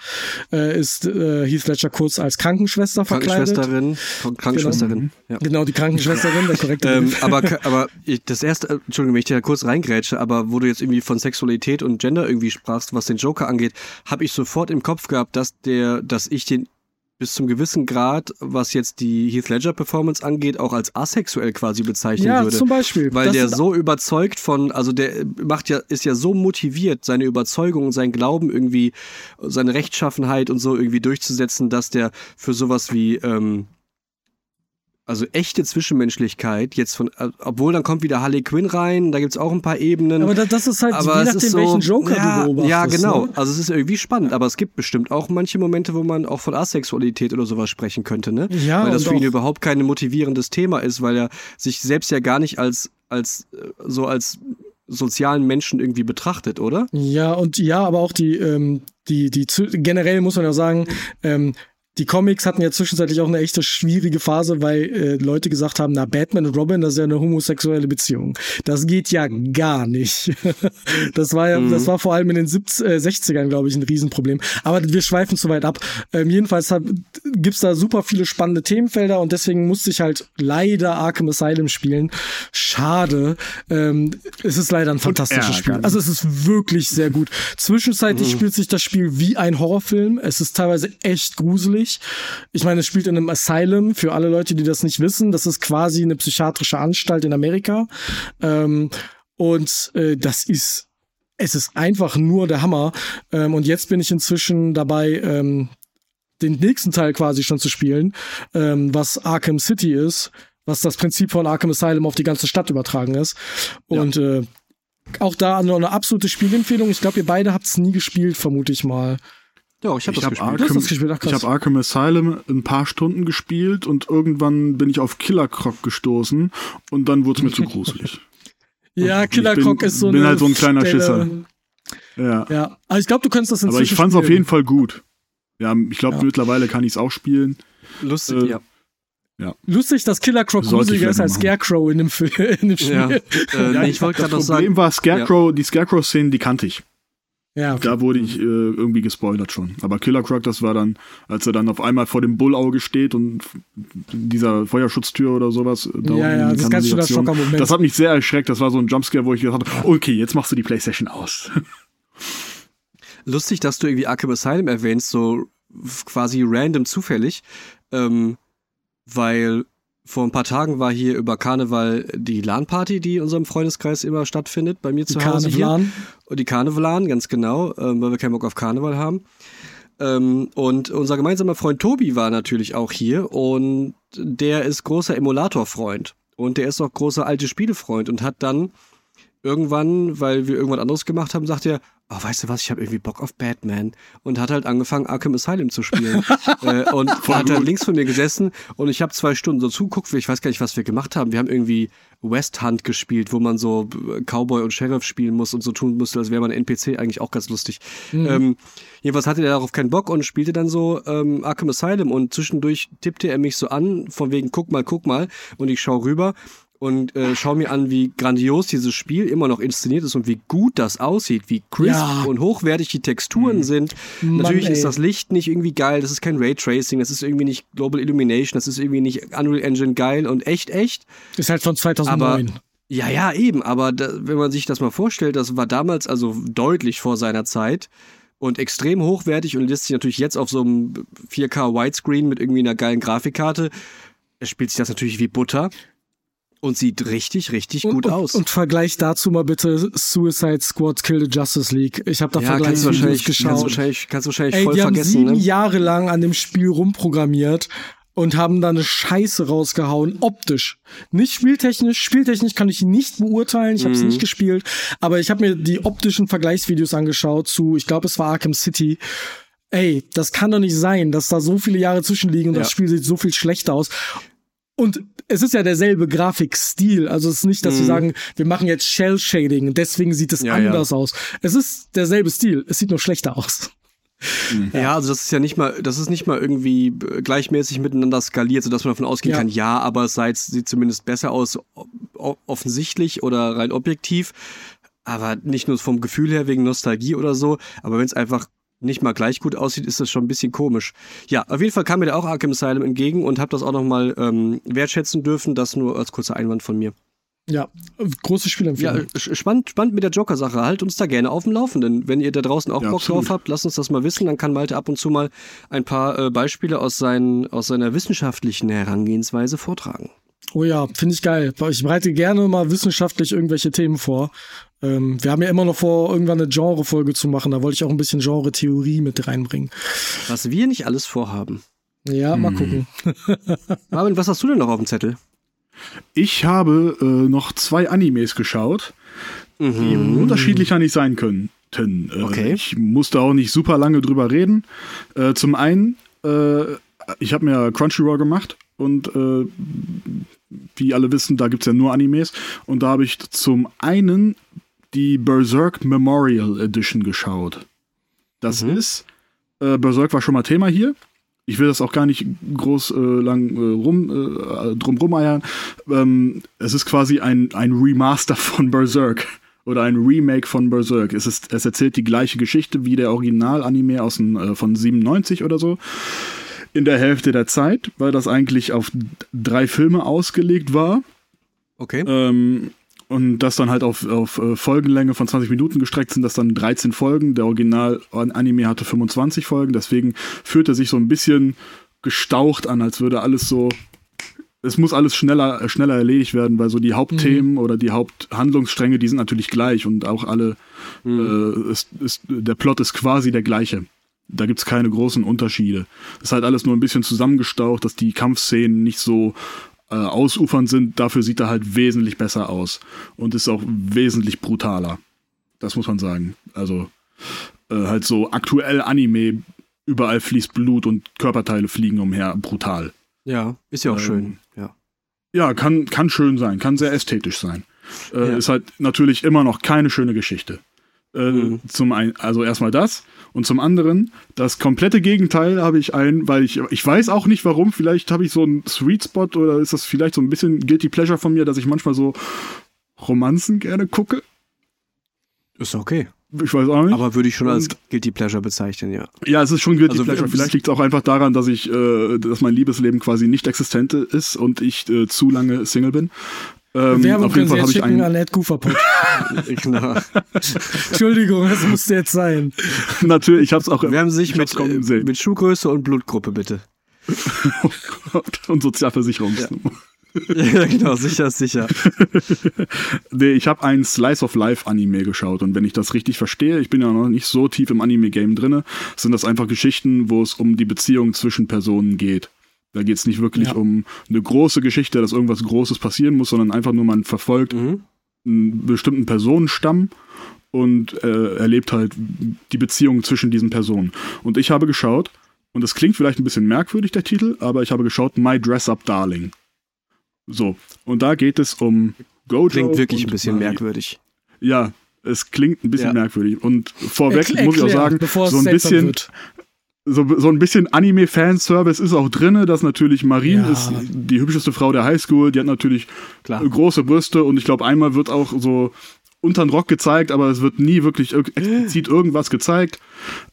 äh, ist äh, Heath Ledger kurz als Krankenschwester verkleidet. Krankenschwesterin, Krankenschwesterin, ja. Genau, die Krankenschwesterin, der korrekte Ähm, aber aber ich, das erste, Entschuldigung, wenn ich dir da kurz reingrätsche, aber wo du jetzt irgendwie von Sexualität und Gender irgendwie sprachst, was den Joker angeht, habe ich sofort im Kopf gehabt, dass der, dass ich den bis zum gewissen Grad, was jetzt die Heath Ledger Performance angeht, auch als asexuell quasi bezeichnen Ja, würde. zum Beispiel. Weil Das der so überzeugt von, also der macht ja, ist ja so motiviert, seine Überzeugung und sein Glauben irgendwie, seine Rechtschaffenheit und so irgendwie durchzusetzen, dass der für sowas wie, ähm, also echte Zwischenmenschlichkeit jetzt von, äh, obwohl dann kommt wieder Harley Quinn rein, da gibt's auch ein paar Ebenen. Aber da- das ist halt, aber je es nachdem, so, welchen Joker ja, du beobachtest. Ja, genau. Ne? Also es ist irgendwie spannend, aber es gibt bestimmt auch manche Momente, wo man auch von Asexualität oder sowas sprechen könnte, ne? Ja, weil das für ihn überhaupt kein motivierendes Thema ist, weil er sich selbst ja gar nicht als, als äh, so als sozialen Menschen irgendwie betrachtet, oder? Ja, und ja, aber auch die, ähm, die, die, generell muss man ja sagen, ähm, die Comics hatten ja zwischenzeitlich auch eine echte schwierige Phase, weil äh, Leute gesagt haben, na, Batman und Robin, das ist ja eine homosexuelle Beziehung. Das geht ja gar nicht. das war ja, das war vor allem in den 70, äh, 60ern, glaube ich, ein Riesenproblem. Aber wir schweifen zu weit ab. Ähm, jedenfalls hab, gibt's da super viele spannende Themenfelder und deswegen musste ich halt leider Arkham Asylum spielen. Schade. Ähm, es ist leider ein fantastisches Spiel. Also es ist wirklich sehr gut. Zwischenzeitlich spielt sich das Spiel wie ein Horrorfilm. Es ist teilweise echt gruselig. Ich meine, es spielt in einem Asylum. Für alle Leute, die das nicht wissen, das ist quasi eine psychiatrische Anstalt in Amerika. Ähm, und äh, das ist es ist einfach nur der Hammer. Ähm, und jetzt bin ich inzwischen dabei, ähm, den nächsten Teil quasi schon zu spielen, ähm, was Arkham City ist, was das Prinzip von Arkham Asylum auf die ganze Stadt übertragen ist. Und äh, auch da noch eine absolute Spielempfehlung. Ich glaube, ihr beide habt es nie gespielt, vermute ich mal. Ja, ich habe Ich das habe gespielt. Arkham, das gespielt, ach, ich krass. hab Arkham Asylum ein paar Stunden gespielt und irgendwann bin ich auf Killer Croc gestoßen und dann wurde es mir zu gruselig. Ja, Ich Killer bin- Croc ist so bin eine halt so ein kleiner Stelle- Schisser. Ja. Ja, also ich glaube, du könntest das inzwischen Aber ich fand es auf jeden Fall gut. Ja, ich glaube, Ja. mittlerweile kann ich es auch spielen. Lustig, Äh, ja. Lustig, dass Killer Croc ich gruseliger ist als machen. Scarecrow in dem, Film, in dem Spiel. ja. Äh, Ja, nee, ich wollte gerade noch das Problem sagen, war Scarecrow, die Scarecrow-Szenen, die kannte ich. Ja, okay. Da wurde ich äh, irgendwie gespoilert schon. Aber Killer Croc, das war dann, als er dann auf einmal vor dem Bullauge steht und dieser Feuerschutztür oder sowas. äh, Da Ja, unten ja, in die das ist ganz schön der Kanalisation. Schockermoment. Das hat mich sehr erschreckt. Das war so ein Jumpscare, wo ich gedacht habe, okay, jetzt machst du die Playstation aus. lustig, dass du irgendwie Arkham Asylum erwähnst, so quasi random zufällig, ähm, weil vor ein paar Tagen war hier über Karneval die LAN-Party, die in unserem Freundeskreis immer stattfindet, bei mir Die zu Hause hier. Karnevalan. Und die Karnevalan, ganz genau, ähm, weil wir keinen Bock auf Karneval haben. Ähm, und unser gemeinsamer Freund Tobi war natürlich auch hier und der ist großer Emulator-Freund. Und der ist auch großer alte Spiele-Freund und hat dann irgendwann, weil wir irgendwas anderes gemacht haben, sagt er, oh, weißt du was, ich habe irgendwie Bock auf Batman. Und hat halt angefangen, Arkham Asylum zu spielen. äh, und hat dann links von mir gesessen und ich habe zwei Stunden so zuguckt, ich weiß gar nicht, was wir gemacht haben. Wir haben irgendwie West Hunt gespielt, wo man so äh, Cowboy und Sheriff spielen muss und so tun musste, als wäre man NPC, eigentlich auch ganz lustig. Ähm, jedenfalls hatte er darauf keinen Bock und spielte dann so ähm, Arkham Asylum und zwischendurch tippte er mich so an, von wegen, guck mal, guck mal. Und ich schaue rüber und äh, schau mir an, wie grandios dieses Spiel immer noch inszeniert ist und wie gut das aussieht, wie crisp Ja. und hochwertig die Texturen sind. Natürlich ey. ist das Licht nicht irgendwie geil, das ist kein Raytracing, das ist irgendwie nicht Global Illumination, das ist irgendwie nicht Unreal Engine geil und echt, echt. Ist halt von 2009. Ja, ja, eben, aber da, wenn man sich das mal vorstellt, das war damals also deutlich vor seiner Zeit und extrem hochwertig und lässt sich natürlich jetzt auf so einem 4K Widescreen mit irgendwie einer geilen Grafikkarte, spielt sich das natürlich wie Butter und sieht richtig, richtig gut und, aus. Und, und Vergleich dazu mal bitte Suicide Squad Kill the Justice League. Ich habe da ja, Vergleichsvideos wahrscheinlich, kannst du geschaut. wahrscheinlich, kannst du wahrscheinlich Ey, voll die haben vergessen, sieben ne? Jahre lang an dem Spiel rumprogrammiert und haben da eine Scheiße rausgehauen, optisch. Nicht spieltechnisch. Spieltechnisch kann ich nicht beurteilen, ich habe es Mhm. nicht gespielt, aber ich habe mir die optischen Vergleichsvideos angeschaut zu, ich glaube, es war Arkham City. Ey, das kann doch nicht sein, dass da so viele Jahre zwischenliegen und Ja. das Spiel sieht so viel schlechter aus. Und es ist ja derselbe Grafikstil. Also es ist nicht, dass wir Mhm. sagen, wir machen jetzt Shell-Shading, deswegen sieht es Ja, ja. anders aus. Es ist derselbe Stil, es sieht nur schlechter aus. Ja, also das ist ja nicht mal, das ist nicht mal irgendwie äh, gleichmäßig miteinander skaliert, sodass man davon ausgehen Ja. kann, ja, aber es sei- sieht zumindest besser aus, offensichtlich oder rein objektiv. Aber nicht nur vom Gefühl her wegen Nostalgie oder so, aber wenn es einfach nicht mal gleich gut aussieht, ist das schon ein bisschen komisch. Ja, auf jeden Fall kam mir da auch Arkham Asylum entgegen und habe das auch nochmal ähm, wertschätzen dürfen. Das nur als kurzer Einwand von mir. Ja, große Ja, Spielempfehlung. sch- spannend, spannend mit der Joker-Sache. Halt uns da gerne auf dem Laufenden. Wenn ihr da draußen auch Ja, Bock absolut. drauf habt, lasst uns das mal wissen. Dann kann Malte ab und zu mal ein paar äh, Beispiele aus, seinen, aus seiner wissenschaftlichen Herangehensweise vortragen. Oh ja, finde ich geil. Ich bereite gerne mal wissenschaftlich irgendwelche Themen vor. Ähm, wir haben ja immer noch vor, irgendwann eine Genre-Folge zu machen. Da wollte ich auch ein bisschen Genre-Theorie mit reinbringen. Was wir nicht alles vorhaben. Ja, mal Hm. gucken. Marvin, was hast du denn noch auf dem Zettel? Ich habe äh, noch zwei Animes geschaut, die Mhm. unterschiedlicher nicht sein können. Äh, Okay. Ich musste auch nicht super lange drüber reden. Äh, zum einen, äh, ich habe mir Crunchyroll gemacht und äh, wie alle wissen, da gibt es ja nur Animes. Und da habe ich zum einen die Berserk Memorial Edition geschaut. Das Mhm. ist, äh, Berserk war schon mal Thema hier. Ich will das auch gar nicht groß äh, lang äh, rum, äh, drum rumeiern. Ähm, es ist quasi ein, ein Remaster von Berserk oder ein Remake von Berserk. Es, ist, es erzählt die gleiche Geschichte wie der Original-Anime aus den, äh, von 97 oder so. In der Hälfte der Zeit, weil das eigentlich auf drei Filme ausgelegt war. Okay. Ähm, und das dann halt auf, auf äh, Folgenlänge von 20 Minuten gestreckt sind, das dann 13 Folgen. Der Original-Anime hatte 25 Folgen, deswegen fühlt er sich so ein bisschen gestaucht an, als würde alles so es muss alles schneller, äh, schneller erledigt werden, weil so die Hauptthemen oder die Haupthandlungsstränge, die sind natürlich gleich und auch alle, äh, ist, ist, der Plot ist quasi der gleiche. Da gibt's keine großen Unterschiede. Es ist halt alles nur ein bisschen zusammengestaucht, dass die Kampfszenen nicht so äh, ausufernd sind. Dafür sieht er halt wesentlich besser aus und ist auch wesentlich brutaler. Das muss man sagen. Also äh, halt so aktuell Anime, überall fließt Blut und Körperteile fliegen umher, brutal. Ja, ist ja auch Ähm, schön. Ja. Ja, kann, kann schön sein, kann sehr ästhetisch sein. Äh, Ja. Ist halt natürlich immer noch keine schöne Geschichte. Äh, Mhm. Zum einen, also erstmal das. Und zum anderen, das komplette Gegenteil habe ich ein, weil ich, ich weiß auch nicht warum, vielleicht habe ich so einen Sweet Spot oder ist das vielleicht so ein bisschen Guilty Pleasure von mir, dass ich manchmal so Romanzen gerne gucke. Ist okay. Ich weiß auch nicht. Aber würde ich schon als Guilty Pleasure bezeichnen, ja. Ja, es ist schon Guilty Also, Pleasure. Vielleicht liegt es auch einfach daran, dass ich, äh, dass mein Liebesleben quasi nicht existent ist und ich äh, zu lange Single bin. Ähm, Werbung auf jeden Fall habe ich einen. an Ed genau. Entschuldigung, das musste jetzt sein. Natürlich, ich habe es auch. Wir haben sich mit, äh, mit Schuhgröße und Blutgruppe, bitte. und Sozialversicherungsnummer. ja, genau, sicher, ist sicher. Nee, ich habe einen Slice of Life Anime geschaut und wenn ich das richtig verstehe, ich bin ja noch nicht so tief im Anime-Game drinne, sind das einfach Geschichten, wo es um die Beziehung zwischen Personen geht. Da geht es nicht wirklich Ja. um eine große Geschichte, dass irgendwas Großes passieren muss, sondern einfach nur man verfolgt Mhm. einen bestimmten Personenstamm und äh, erlebt halt die Beziehung zwischen diesen Personen. Und ich habe geschaut, und es klingt vielleicht ein bisschen merkwürdig, der Titel, aber ich habe geschaut, My Dress Up Darling. So, und da geht es um Gojo. Klingt wirklich ein bisschen Mari. merkwürdig. Ja, es klingt ein bisschen Ja. merkwürdig. Und vorweg Erklär- muss ich auch sagen, so ein bisschen. So, so ein bisschen Anime-Fanservice ist auch drinne, dass natürlich Marine Ja. ist die hübscheste Frau der Highschool, die hat natürlich Klar. große Brüste und ich glaube, einmal wird auch so unter den Rock gezeigt, aber es wird nie wirklich explizit irgendwas gezeigt.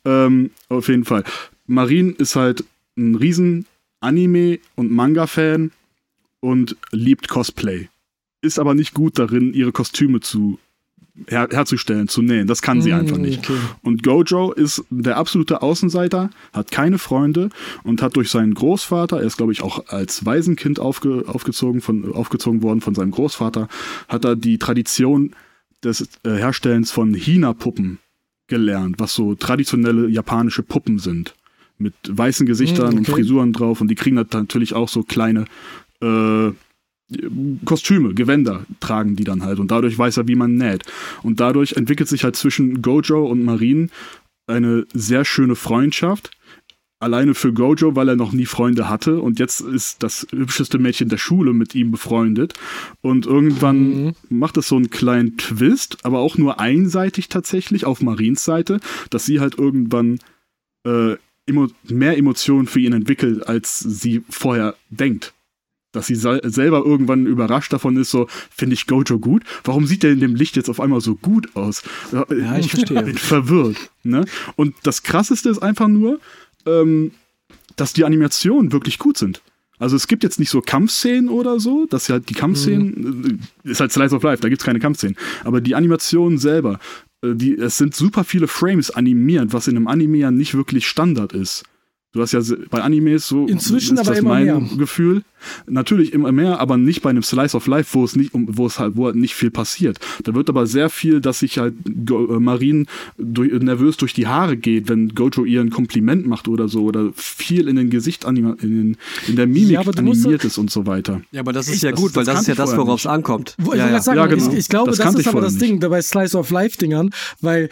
Ähm, auf jeden Fall. Marine ist halt ein riesen Anime- und Manga-Fan und liebt Cosplay. Ist aber nicht gut darin, ihre Kostüme zu her herzustellen, zu nähen. Das kann sie Mm, einfach nicht. okay. Und Gojo ist der absolute Außenseiter, hat keine Freunde und hat durch seinen Großvater, er ist glaube ich auch als Waisenkind aufge, aufgezogen, von, aufgezogen worden von seinem Großvater, hat er die Tradition des äh, Herstellens von Hina-Puppen gelernt, was so traditionelle japanische Puppen sind. Mit weißen Gesichtern Mm, und okay. Frisuren drauf und die kriegen natürlich auch so kleine äh, Kostüme, Gewänder tragen die dann halt und dadurch weiß er, wie man näht. Und dadurch entwickelt sich halt zwischen Gojo und Marin eine sehr schöne Freundschaft. Alleine für Gojo, weil er noch nie Freunde hatte und jetzt ist das hübscheste Mädchen der Schule mit ihm befreundet und irgendwann Mhm. macht es so einen kleinen Twist, aber auch nur einseitig tatsächlich auf Marins Seite, dass sie halt irgendwann äh, mehr Emotionen für ihn entwickelt, als sie vorher denkt. Dass sie sel- selber irgendwann überrascht davon ist, so, finde ich Gojo gut? Warum sieht der in dem Licht jetzt auf einmal so gut aus? Ja, ich verstehe. bin verwirrt. Ne? Und das Krasseste ist einfach nur, ähm, dass die Animationen wirklich gut sind. Also es gibt jetzt nicht so Kampfszenen oder so, dass halt die Kampfszenen, äh, ist halt Slice of Life, da gibt's keine Kampfszenen. Aber die Animationen selber, äh, die, es sind super viele Frames animiert, was in einem Anime ja nicht wirklich Standard ist. Du hast ja bei Animes so Inzwischen ist aber das immer mein mehr. Gefühl. Natürlich immer mehr, aber nicht bei einem Slice of Life, wo es nicht, wo es halt, wo halt nicht viel passiert. Da wird aber sehr viel, dass sich halt äh, Marin durch, nervös durch die Haare geht, wenn Gojo ihr ein Kompliment macht oder so, oder viel in den Gesicht anima in, den, in der Mimik Ja, aber du musst animiert ist und so weiter. Ja, aber das ist ja das- gut, weil das das ist ja das, worauf es ankommt. Wo, ich ja, ja. sagen, Ja, genau. ich, ich glaube, Das das, ist ich aber das nicht. Ding bei Slice of Life Dingern, weil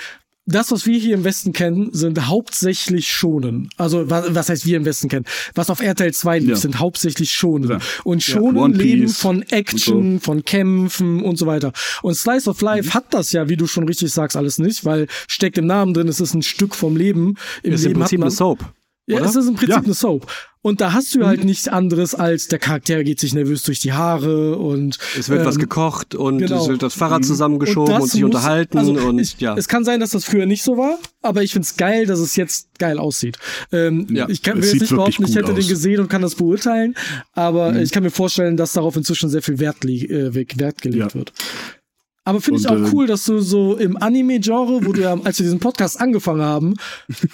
das, was wir hier im Westen kennen, sind hauptsächlich Schonen. Also, was, was heißt wir im Westen kennen? Was auf RTL 2 lief, Ja. sind hauptsächlich Schonen. Ja. Und Schonen One leben von Action, und von Kämpfen und so weiter. Und Slice of Life Mhm. hat das ja, wie du schon richtig sagst, alles nicht, weil steckt im Namen drin, es ist ein Stück vom Leben. Im Ist im Leben Prinzip hat man, eine Soap. ja, oder? es ist im Prinzip Ja. Eine Soap. Und da hast du halt nichts anderes als der Charakter geht sich nervös durch die Haare und Es wird was ähm, gekocht und genau. es wird das Fahrrad zusammengeschoben und, das sich muss- unterhalten also und ich, ja. Es kann sein, dass das früher nicht so war, aber ich find's geil, dass es jetzt geil aussieht. Ähm, Ja, ich kann sieht jetzt nicht behaupten, ich hätte den aus. Mhm. gesehen und kann das beurteilen, aber ich kann mir vorstellen, dass darauf inzwischen sehr viel Wert, äh, Wert gelegt Ja. wird. Aber finde ich auch äh, cool, dass du so im Anime-Genre, wo du ja, als wir diesen Podcast angefangen haben,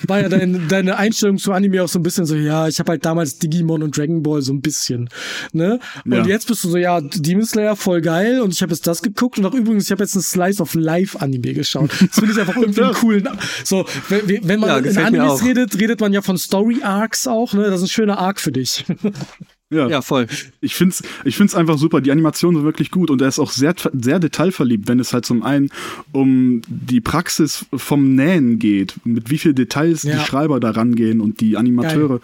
war ja dein, deine Einstellung zu Anime auch so ein bisschen so, ja, ich habe halt damals Digimon und Dragon Ball so ein bisschen, ne? Und Ja. jetzt bist du so, ja, Demon Slayer voll geil und ich habe jetzt das geguckt und auch übrigens, ich habe jetzt ein Slice of Life Anime geschaut. Das finde ich einfach irgendwie einen coolen, so, wenn, wenn man Ja, in Animes redet, redet man ja von Story Arcs auch, ne? Das ist ein schöner Arc für dich. Ja, Ja, voll. ich find's, ich find's einfach super. Die Animationen sind wirklich gut und er ist auch sehr, sehr detailverliebt, wenn es halt zum einen um die Praxis vom Nähen geht, mit wie viel Details Ja. die Schreiber da rangehen und die Animateure,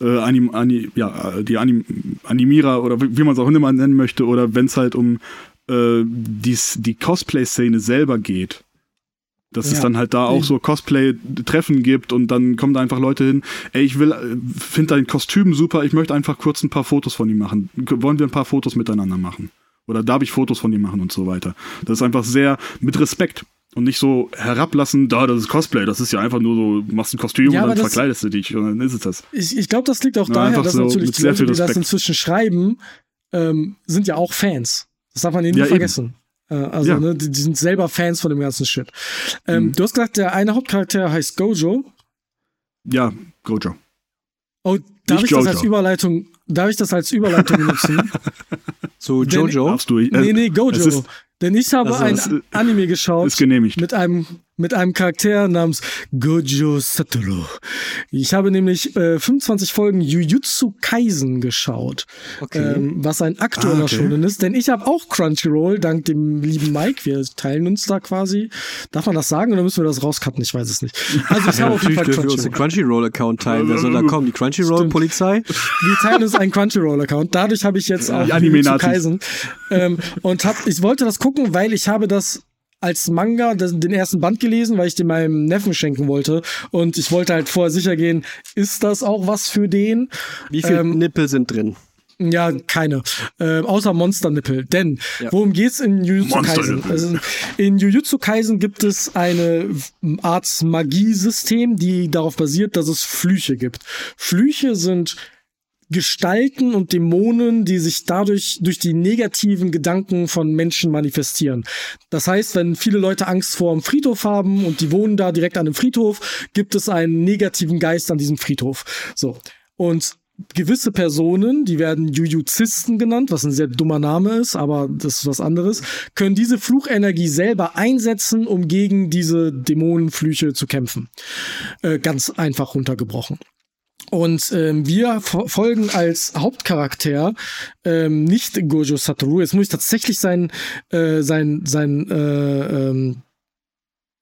äh, anim, ani, ja, die anim, Animierer oder wie, wie man es auch immer nennen möchte, oder wenn es halt um äh, dies, die Cosplay-Szene selber geht. Dass es Ja. dann halt da auch so Cosplay-Treffen gibt und dann kommen da einfach Leute hin, ey, ich will, finde dein Kostüm super, ich möchte einfach kurz ein paar Fotos von ihm machen. Wollen wir ein paar Fotos miteinander machen? Oder darf ich Fotos von ihm machen und so weiter? Das ist einfach sehr mit Respekt und nicht so herablassen, da, das ist Cosplay, das ist ja einfach nur so, machst ein Kostüm Ja, und dann das- verkleidest du dich und dann ist es das. Ich, ich glaube, das liegt auch Ja, daher, dass so natürlich die Leute, die das inzwischen schreiben, ähm, sind ja auch Fans. Das darf man nie Ja, eben. vergessen. Äh, also, Ja. Mhm. ne, die, die sind selber Fans von dem ganzen Shit. Ähm, Du hast gesagt, der eine Hauptcharakter heißt Gojo. Ja, Gojo. Oh, darf Nicht ich das Jojo. als Überleitung, darf ich das als Überleitung benutzen? So Denn- Jojo. Darfst du? Äh, nee, nee, Gojo. ist- Denn ich habe Also, ein Anime geschaut. Ist genehmigt. mit einem mit einem Charakter namens Gojo Satoru. Ich habe nämlich äh, 25 Folgen Jujutsu Kaisen geschaut, Okay. ähm, was ein aktueller Ah, okay. Shonen ist, denn ich habe auch Crunchyroll dank dem lieben Mike. Wir teilen uns da quasi. Darf man das sagen oder müssen wir das rauscutten? Ich weiß es nicht. Also ich habe auf jeden Fall dürfen wir uns den Crunchyroll. Crunchyroll-Account teilen. Wer soll da kommen? Die Crunchyroll-Polizei? Wir teilen uns einen Crunchyroll-Account. Dadurch habe ich jetzt auch Jujutsu. Kaisen. Ähm, und hab, ich wollte das gucken, weil ich habe das als Manga den ersten Band gelesen, weil ich den meinem Neffen schenken wollte. Und ich wollte halt vorher sicher gehen, ist das auch was für den? Wie viele Ähm, Nippel sind drin? Ja, keine. Ähm, außer Monsternippel. Denn worum geht's in Jujutsu Kaisen? Also, in Jujutsu Kaisen gibt es eine Art Magiesystem, die darauf basiert, dass es Flüche gibt. Flüche sind Gestalten und Dämonen, die sich dadurch durch die negativen Gedanken von Menschen manifestieren. Das heißt, wenn viele Leute Angst vor dem Friedhof haben und die wohnen da direkt an dem Friedhof, gibt es einen negativen Geist an diesem Friedhof. So. Und gewisse Personen, die werden Jujuzisten genannt, was ein sehr dummer Name ist, aber das ist was anderes, können diese Fluchenergie selber einsetzen, um gegen diese Dämonenflüche zu kämpfen. Äh, ganz einfach runtergebrochen. Und ähm, wir fo- folgen als Hauptcharakter ähm, nicht Gojo Satoru. Jetzt muss ich tatsächlich seinen äh, sein, sein, äh, ähm,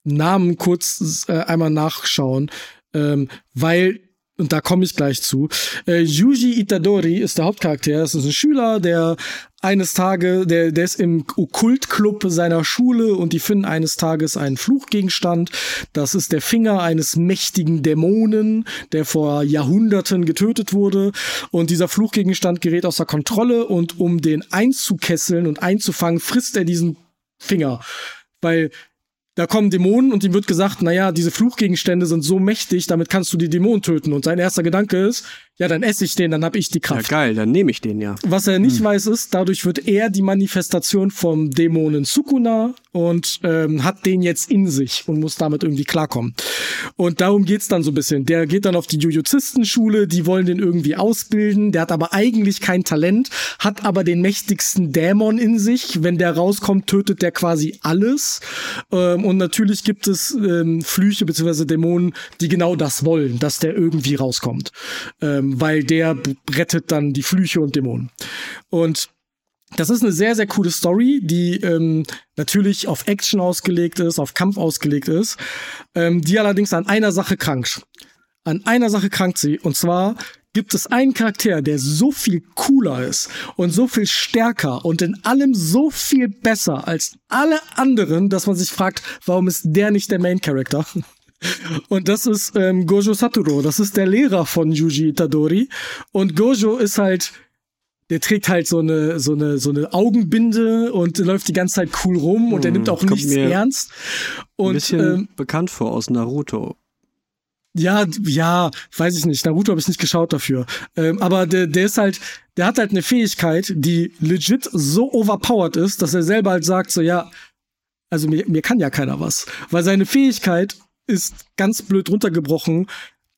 Namen kurz äh, einmal nachschauen, ähm, weil und da komme ich gleich zu. Äh, Yuji Itadori ist der Hauptcharakter. Das ist ein Schüler, der eines Tages, der, der ist im Okkultclub seiner Schule und die finden eines Tages einen Fluchgegenstand. Das ist der Finger eines mächtigen Dämonen, der vor Jahrhunderten getötet wurde. Und dieser Fluchgegenstand gerät außer Kontrolle und um den einzukesseln und einzufangen, frisst er diesen Finger. Weil da kommen Dämonen und ihm wird gesagt, naja, diese Fluchgegenstände sind so mächtig, damit kannst du die Dämonen töten. Und sein erster Gedanke ist, ja, dann esse ich den, dann hab ich die Ja, Kraft. geil, dann nehme ich den ja. Was er nicht weiß, ist, dadurch wird er die Manifestation vom Dämonen Sukuna und ähm, hat den jetzt in sich und muss damit irgendwie klarkommen. Und darum geht's dann so ein bisschen. Der geht dann auf die Jujuzistenschule, die wollen den irgendwie ausbilden, der hat aber eigentlich kein Talent, hat aber den mächtigsten Dämon in sich. Wenn der rauskommt, tötet der quasi alles. Ähm, und natürlich gibt es ähm, Flüche bzw. Dämonen, die genau das wollen, dass der irgendwie rauskommt. Ähm, weil der rettet dann die Flüche und Dämonen. Und das ist eine sehr, sehr coole Story, die ähm, natürlich auf Action ausgelegt ist, auf Kampf ausgelegt ist, ähm, die allerdings an einer Sache krankt. An einer Sache krankt sie, und zwar gibt es einen Charakter, der so viel cooler ist und so viel stärker und in allem so viel besser als alle anderen, dass man sich fragt, warum ist der nicht der Main Character? Und das ist ähm, Gojo Satoru. Das ist der Lehrer von Yuji Itadori. Und Gojo ist halt, der trägt halt so eine, so eine, so eine Augenbinde und läuft die ganze Zeit cool rum und der nimmt auch nichts ernst. Ein Und bisschen ähm, bekannt vor aus Naruto. ja, ja, weiß ich nicht. Naruto habe ich nicht geschaut dafür. Ähm, aber der, der ist halt, der hat halt eine Fähigkeit, die legit so overpowered ist, dass er selber halt sagt, so ja, Also mir, mir kann ja keiner was. Weil seine Fähigkeit ist ganz blöd runtergebrochen,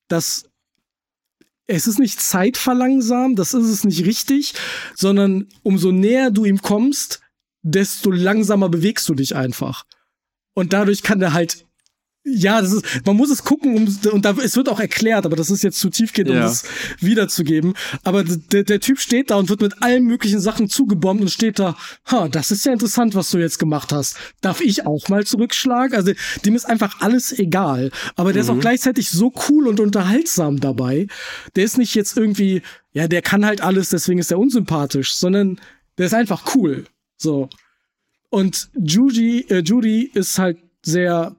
dass es ist nicht zeitverlangsam, das ist es nicht richtig, sondern umso näher du ihm kommst, desto langsamer bewegst du dich einfach. Und dadurch kann er halt ja, das ist, man muss es gucken, um, und da, es wird auch erklärt, aber das ist jetzt zu tiefgehend, um Ja. das wiederzugeben. Aber der, der Typ steht da und wird mit allen möglichen Sachen zugebombt und steht da, ha, das ist ja interessant, was du jetzt gemacht hast. Darf ich auch mal zurückschlagen? Also, dem ist einfach alles egal. Aber der ist auch gleichzeitig so cool und unterhaltsam dabei. Der ist nicht jetzt irgendwie, ja, der kann halt alles, deswegen ist er unsympathisch, sondern der ist einfach cool. So. Und Judy, äh, Judy ist halt sehr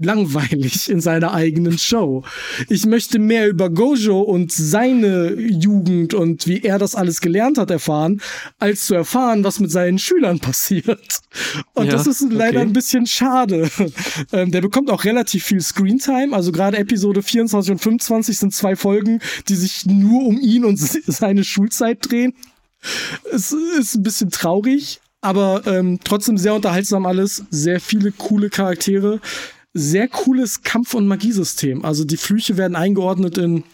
langweilig in seiner eigenen Show. Ich möchte mehr über Gojo und seine Jugend und wie er das alles gelernt hat erfahren, als zu erfahren, was mit seinen Schülern passiert. Und Ja, das ist leider okay. ein bisschen schade. Ähm, der bekommt auch relativ viel Screentime. Also gerade Episode 24 und 25 sind zwei Folgen, die sich nur um ihn und seine Schulzeit drehen. Es ist ein bisschen traurig, aber ähm, trotzdem sehr unterhaltsam alles. Sehr viele coole Charaktere. Sehr cooles Kampf- und Magiesystem. Also die Flüche werden eingeordnet in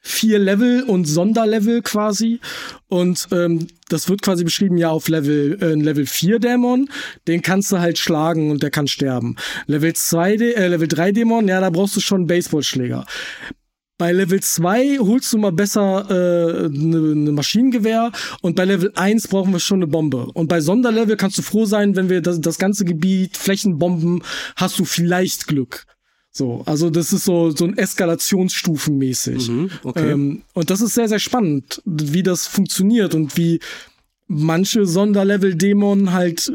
vier Level und Sonderlevel quasi. Und ähm, das wird quasi beschrieben, ja, auf Level, äh, Level 4 Dämon, den kannst du halt schlagen und der kann sterben. Level 2, Dä- äh, Level 3 Dämon, ja, da brauchst du schon Baseballschläger. Bei Level 2 holst du mal besser eine äh, ne- ne Maschinengewehr und bei Level 1 brauchen wir schon eine Bombe. Und bei Sonderlevel kannst du froh sein, wenn wir das, das ganze Gebiet Flächenbomben, hast du vielleicht Glück. So, also das ist so, so ein Eskalationsstufenmäßig. Mhm, okay. Ähm, und das ist sehr, sehr spannend, wie das funktioniert und wie manche Sonderlevel-Dämonen halt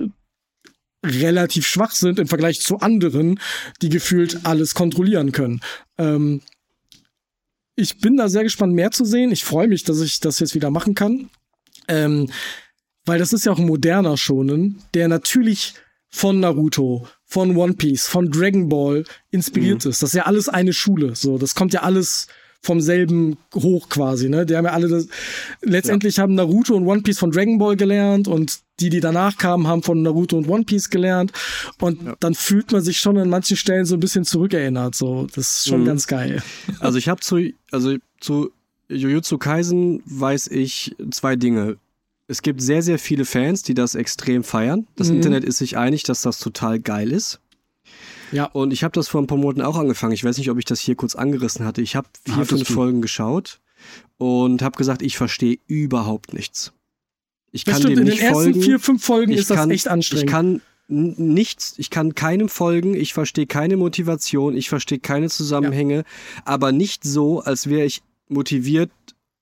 relativ schwach sind im Vergleich zu anderen, die gefühlt alles kontrollieren können. Ähm, ich bin da sehr gespannt, mehr zu sehen. Ich freue mich, dass ich das jetzt wieder machen kann. Ähm, weil das ist ja auch ein moderner Shonen, der natürlich von Naruto, von One Piece, von Dragon Ball inspiriert ist. Das ist ja alles eine Schule. So, das kommt ja alles vom selben hoch quasi, ne? Die haben ja alle das, letztendlich haben Naruto und One Piece von Dragon Ball gelernt und die, die danach kamen, haben von Naruto und One Piece gelernt. Und dann fühlt man sich schon an manchen Stellen so ein bisschen zurückerinnert. So, das ist schon Mhm. ganz geil. Also ich habe zu, also zu Jujutsu Kaisen weiß ich zwei Dinge. Es gibt sehr, sehr viele Fans, die das extrem feiern. Das Mhm. Internet ist sich einig, dass das total geil ist. Ja. Und ich habe das vor ein paar Monaten auch angefangen. Ich weiß nicht, ob ich das hier kurz angerissen hatte. Ich habe vier, fünf. Folgen geschaut und habe gesagt, ich verstehe überhaupt nichts. Ich Das kann stimmt, dem in den nicht ersten folgen. vier, fünf Folgen Ich ist das kann- echt anstrengend. Ich kann nichts, ich kann keinem folgen, ich verstehe keine Motivation, ich verstehe keine Zusammenhänge, aber nicht so, als wäre ich motiviert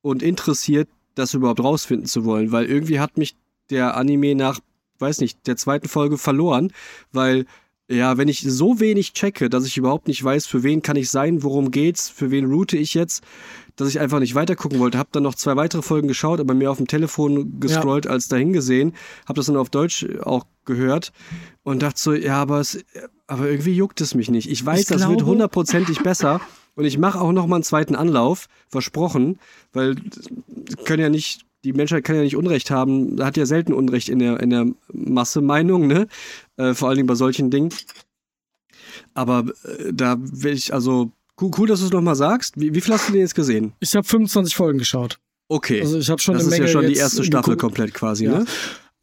und interessiert, das überhaupt rausfinden zu wollen, weil irgendwie hat mich der Anime nach, weiß nicht, der zweiten Folge verloren, weil ja, wenn ich so wenig checke, dass ich überhaupt nicht weiß, für wen kann ich sein, worum geht's, für wen route ich jetzt, dass ich einfach nicht weitergucken wollte. Hab dann noch zwei weitere Folgen geschaut, aber mehr auf dem Telefon gescrollt als dahin gesehen. Hab das dann auf Deutsch auch gehört und dachte so, ja, aber es, aber irgendwie juckt es mich nicht. Ich weiß, Ich das wird glaube- hundertprozentig besser und ich mache auch noch mal einen zweiten Anlauf, versprochen, weil können ja nicht die Menschheit kann ja nicht Unrecht haben, hat ja selten Unrecht in der, in der Masse-Meinung, ne? Äh, vor allen Dingen bei solchen Dingen. Aber äh, da will ich, also, cool, cool dass du es nochmal sagst. Wie, wie viel hast du denn jetzt gesehen? Ich habe 25 Folgen geschaut. Okay. Also ich habe schon das eine ist Menge ja schon die erste Staffel komplett quasi, Ja. ne?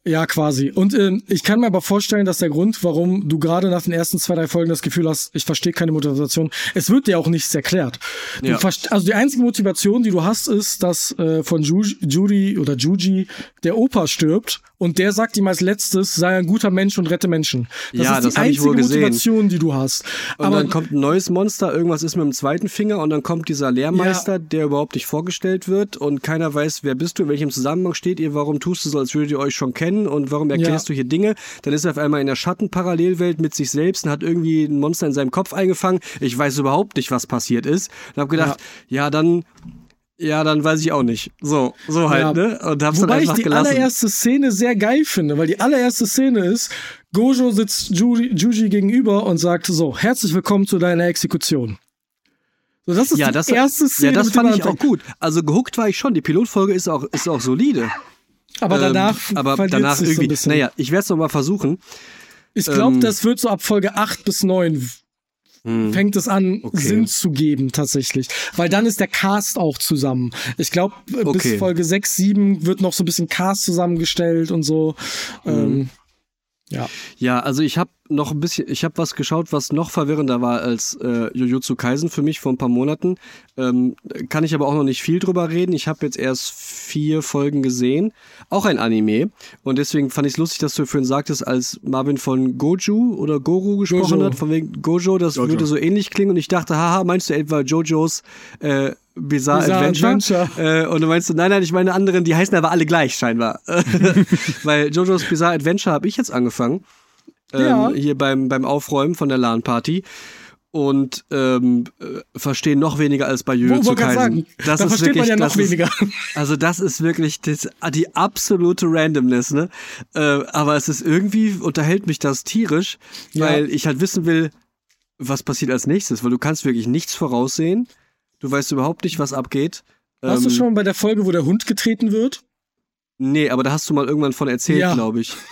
Ja, quasi. Und ähm, ich kann mir aber vorstellen, dass der Grund, warum du gerade nach den ersten zwei, drei Folgen das Gefühl hast, ich verstehe keine Motivation, es wird dir auch nichts erklärt. Ja. also die einzige Motivation, die du hast, ist, dass äh, von Ju Judy oder Juji der Opa stirbt und der sagt ihm als letztes, sei ein guter Mensch und rette Menschen. Das Ja, ist das die einzige. Motivation, die du hast. Und aber dann kommt ein neues Monster, irgendwas ist mit dem zweiten Finger und dann kommt dieser Lehrmeister, der überhaupt nicht vorgestellt wird und keiner weiß, wer bist du, in welchem Zusammenhang steht ihr, warum tust du so, als würdet ihr euch schon kennen und warum erklärst Ja. du hier Dinge. Dann ist er auf einmal in der Schattenparallelwelt mit sich selbst und hat irgendwie ein Monster in seinem Kopf eingefangen. Ich weiß überhaupt nicht, was passiert ist. Und hab gedacht, ja, dann, ja, dann weiß ich auch nicht. So, so halt, Ja. ne? Und hab's dann Wobei ich einfach die gelassen. allererste Szene sehr geil finde, weil die allererste Szene ist, Gojo sitzt Juji, Juji gegenüber und sagt so, herzlich willkommen zu deiner Exekution. So, das ist ja, die das, erste Szene. ja, das fand ich auch gut. Also gehuckt war ich schon. Die Pilotfolge ist auch, ist auch solide. Aber danach ähm, aber danach so irgendwie. bisschen. naja, ich werde es noch mal versuchen. Ich glaube, Ähm, das wird so ab Folge 8 bis 9 Hm. fängt es an, Okay. Sinn zu geben, tatsächlich. Weil dann ist der Cast auch zusammen. Ich glaube, Okay. bis Folge 6, 7 wird noch so ein bisschen Cast zusammengestellt und so. Mhm. Ähm, ja. Ja, also ich habe noch ein bisschen, ich habe was geschaut, was noch verwirrender war als äh, Jujutsu Kaisen für mich vor ein paar Monaten. Ähm, kann ich aber auch noch nicht viel drüber reden. Ich habe jetzt erst vier Folgen gesehen, auch ein Anime. Und deswegen fand ich es lustig, dass du vorhin sagtest, als Marvin von Goju oder Goru gesprochen Gojo. hat, von wegen Gojo, das Gojo. würde so ähnlich klingen. Und ich dachte, haha, meinst du etwa Jojos äh, Bizarre, Bizarre Adventure? Adventure. Äh, und du meinst, du, nein, nein, ich meine anderen, die heißen aber alle gleich scheinbar. Weil Jojos Bizarre Adventure habe ich jetzt angefangen. Ähm, Ja. Hier beim, beim Aufräumen von der LAN-Party. Und ähm, äh, verstehen noch weniger als bei Jujutsu wollte gerade Kaisen. Das da ist versteht wirklich, man ja das noch ist, weniger. Also das ist wirklich das, die absolute Randomness, ne? Äh, aber es ist irgendwie, unterhält mich das tierisch, Ja. weil ich halt wissen will, was passiert als nächstes, weil du kannst wirklich nichts voraussehen. Du weißt überhaupt nicht, was abgeht. Warst du Ähm, schon bei der Folge, wo der Hund getreten wird? Nee, aber da hast du mal irgendwann von erzählt, Ja. glaube ich.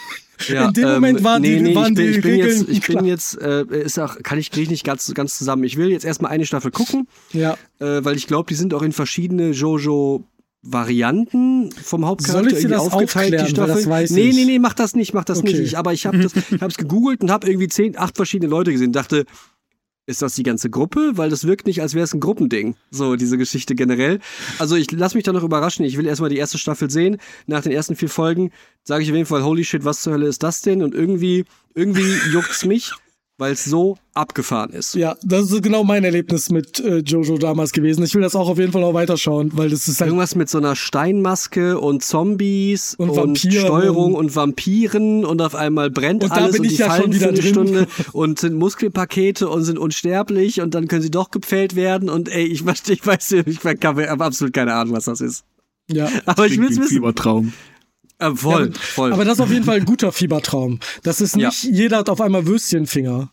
Ja, In dem Moment waren die- nee, nee, waren ich bin, die ich bin Regeln jetzt, ich klar. bin jetzt, äh, ist auch, kann ich, kriege ich nicht ganz, ganz zusammen. Ich will jetzt erstmal eine Staffel gucken, Ja. äh, weil ich glaube, die sind auch in verschiedene Jojo Varianten vom Hauptcharakter Soll ich dir das aufgeteilt, die aufklären, weil Staffel. das weiß nee, nee, nee, mach das nicht, mach das Okay. nicht. Ich, aber ich habe das, ich hab's gegoogelt und habe irgendwie zehn, acht verschiedene Leute gesehen. Dachte, ist das die ganze Gruppe? Weil das wirkt nicht, als wäre es ein Gruppending. So, diese Geschichte generell. Also ich lass mich da noch überraschen. Ich will erstmal die erste Staffel sehen. Nach den ersten vier Folgen sage ich auf jeden Fall, holy shit, was zur Hölle ist das denn? Und irgendwie, irgendwie juckt's mich, weil es so abgefahren ist. Ja, das ist genau mein Erlebnis mit äh, Jojo damals gewesen. Ich will das auch auf jeden Fall noch weiterschauen, weil das ist halt Irgendwas mit so einer Steinmaske und Zombies Und und, Steuerung und- Vampiren und auf einmal brennt Und da alles bin und ich die ja schon fallen wieder für eine. Stunde und sind Muskelpakete und sind unsterblich und dann können sie doch gepfählt werden und ey, ich, weiß- ich weiß, ich habe absolut keine Ahnung, was das ist. ja. Aber ich will es wissen. Fiebertraum. Äh, voll, Ja, voll. Aber das ist auf jeden Fall ein guter Fiebertraum. Das ist Ja. nicht, jeder hat auf einmal Würstchenfinger.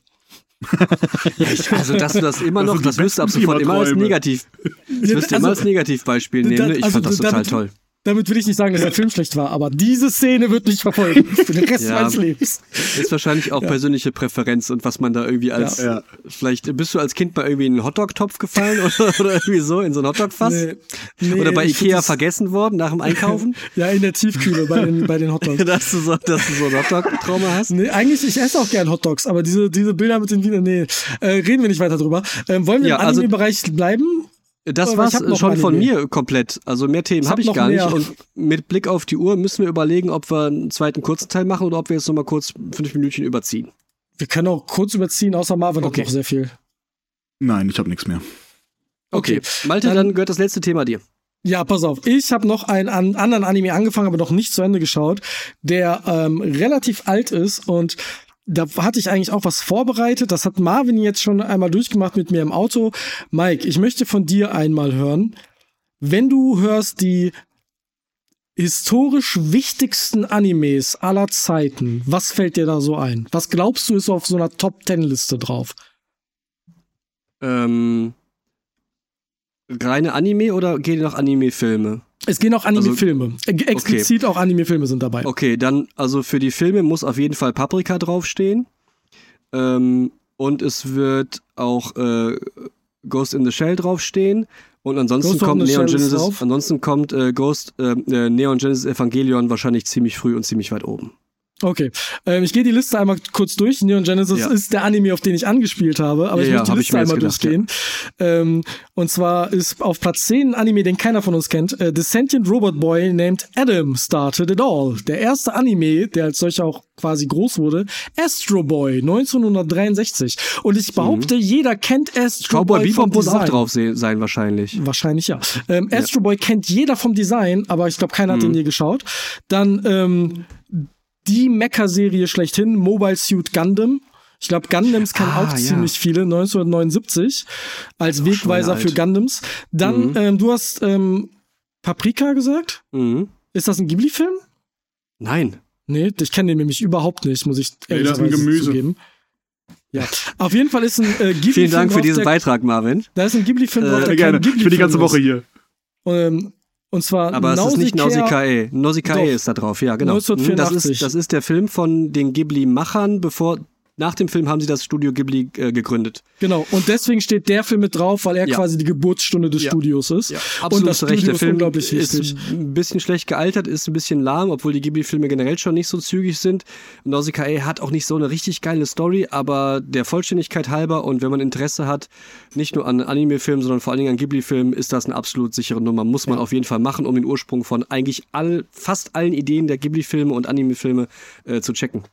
also, dass du das immer Das noch, das wirst du ab sofort immer als negativ. Das wirst du immer als Negativbeispiel nehmen. ne? Ich also fand das total damit- toll. Damit will ich nicht sagen, dass der Film schlecht war, aber diese Szene wird mich verfolgen für den Rest Ja. meines Lebens. Ist wahrscheinlich auch persönliche Präferenz und was man da irgendwie als, Ja. Ja. vielleicht bist du als Kind mal irgendwie in einen Hotdog-Topf gefallen oder, oder irgendwie so, in so einen Hotdog-Fass? Nee, nee, oder bei Ikea vergessen worden nach dem Einkaufen? Ja, in der Tiefkühle bei den, bei den Hotdogs. dass, du so, dass du so ein Hotdog-Trauma hast? Nee, eigentlich, ich esse auch gern Hotdogs, aber diese, diese Bilder mit den Wiener, nee, äh, reden wir nicht weiter drüber. Ähm, wollen wir Ja, im also- Anime-Bereich bleiben? Das war's noch schon von Anime. mir komplett. Also mehr Themen Ich habe hab ich gar mehr. nicht. Und mit Blick auf die Uhr müssen wir überlegen, ob wir einen zweiten kurzen Teil machen oder ob wir jetzt nochmal kurz fünf Minütchen überziehen. Wir können auch kurz überziehen, außer Marvin Okay. hat noch sehr viel. Nein, ich habe nichts mehr. Okay. Okay. Malte, Dann- dann, gehört das letzte Thema dir. Ja, pass auf. Ich habe noch einen an, anderen Anime angefangen, aber noch nicht zu Ende geschaut, der ähm, relativ alt ist und da hatte ich eigentlich auch was vorbereitet. Das hat Marvin jetzt schon einmal durchgemacht mit mir im Auto. Mike, ich möchte von dir einmal hören, wenn du hörst die historisch wichtigsten Animes aller Zeiten, was fällt dir da so ein? Was glaubst du ist auf so einer Top Ten Liste drauf? Ähm, reine Anime oder gehen noch Anime-Filme? Es gehen auch Anime-Filme. Äh, Explizit auch Anime-Filme sind dabei. Okay, dann, also für die Filme muss auf jeden Fall Paprika draufstehen. Ähm, und es wird auch äh, Ghost in the Shell draufstehen. Und ansonsten Ghost kommt Neon Genesis, ansonsten kommt äh, Ghost, äh, äh, Neon Genesis Evangelion wahrscheinlich ziemlich früh und ziemlich weit oben. Okay, ähm, ich gehe die Liste einmal kurz durch. Neon Genesis Ja. ist der Anime, auf den ich angespielt habe, aber Ja, ich ja, möchte die hab ich Liste einmal gedacht, durchgehen. Ähm, und zwar ist auf Platz 10 ein Anime, den keiner von uns kennt. Äh, The Sentient Robot Boy named Adam started it all. Der erste Anime, der als solcher auch quasi groß wurde, Astro Boy 1963. Und ich behaupte, jeder kennt Astro Mhm. Cowboy Boy vom Bebop muss auch drauf se- sein wahrscheinlich. Wahrscheinlich ja. Ähm, Astro Boy kennt jeder vom Design, aber ich glaube, keiner hat Mhm. den je geschaut. Dann ähm, die Mecha-Serie schlechthin, Mobile Suit Gundam. Ich glaube, Gundams kennen Ah, auch ja. ziemlich viele, 1979, als Wegweiser für Gundams. Dann, Mhm. ähm, du hast ähm, Paprika gesagt? Mhm. Ist das ein Ghibli-Film? Nein. Nee, ich kenne den nämlich überhaupt nicht, muss ich Nee, das ist ein Gemüse. zugeben. Ja, auf jeden Fall ist ein äh, Ghibli-Film Vielen Dank für diesen der, Beitrag, Marvin. Da ist ein Ghibli-Film Äh, gerne. Ich bin die ganze Woche ist. hier. Ähm, Und zwar Aber es ist nicht Nausicaa. Nausicaa Doch. ist da drauf, ja, genau. 1984. Das ist, das ist der Film von den Ghibli-Machern, bevor. Nach dem Film haben sie das Studio Ghibli äh, gegründet. Genau, und deswegen steht der Film mit drauf, weil er Ja. quasi die Geburtsstunde des Ja. Studios ist. Ja, und absolut das zu Recht. Studio Der ist Film ist wichtig. ein bisschen schlecht gealtert, ist ein bisschen lahm, obwohl die Ghibli-Filme generell schon nicht so zügig sind. Nausicaa hat auch nicht so eine richtig geile Story, aber der Vollständigkeit halber und wenn man Interesse hat, nicht nur an Anime-Filmen, sondern vor allen Dingen an Ghibli-Filmen, ist das eine absolut sichere Nummer. Muss man auf jeden Fall machen, um den Ursprung von eigentlich all, fast allen Ideen der Ghibli-Filme und Anime-Filme äh, zu checken.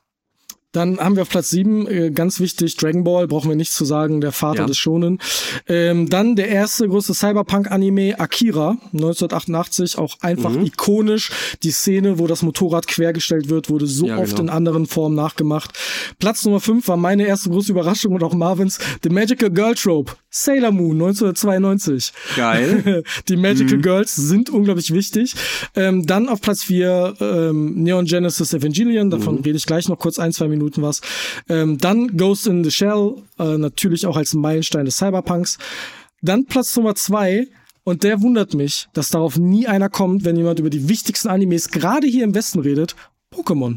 Dann haben wir auf Platz 7, äh, ganz wichtig, Dragon Ball, brauchen wir nichts zu sagen, der Vater Ja. des Shonen. Ähm, dann der erste große Cyberpunk-Anime, Akira, 1988, auch einfach Mhm. ikonisch. Die Szene, wo das Motorrad quergestellt wird, wurde so Ja, oft genau. in anderen Formen nachgemacht. Platz Nummer 5 war meine erste große Überraschung und auch Marvins, The Magical Girl Trope, Sailor Moon, 1992. Geil. Die Magical Mhm. Girls sind unglaublich wichtig. Ähm, dann auf Platz 4 ähm, Neon Genesis Evangelion, davon Mhm. rede ich gleich noch kurz ein, zwei Minuten was. Ähm, dann Ghost in the Shell, äh, natürlich auch als Meilenstein des Cyberpunks. Dann Platz Nummer 2 und der wundert mich, dass darauf nie einer kommt, wenn jemand über die wichtigsten Animes gerade hier im Westen redet, Pokémon.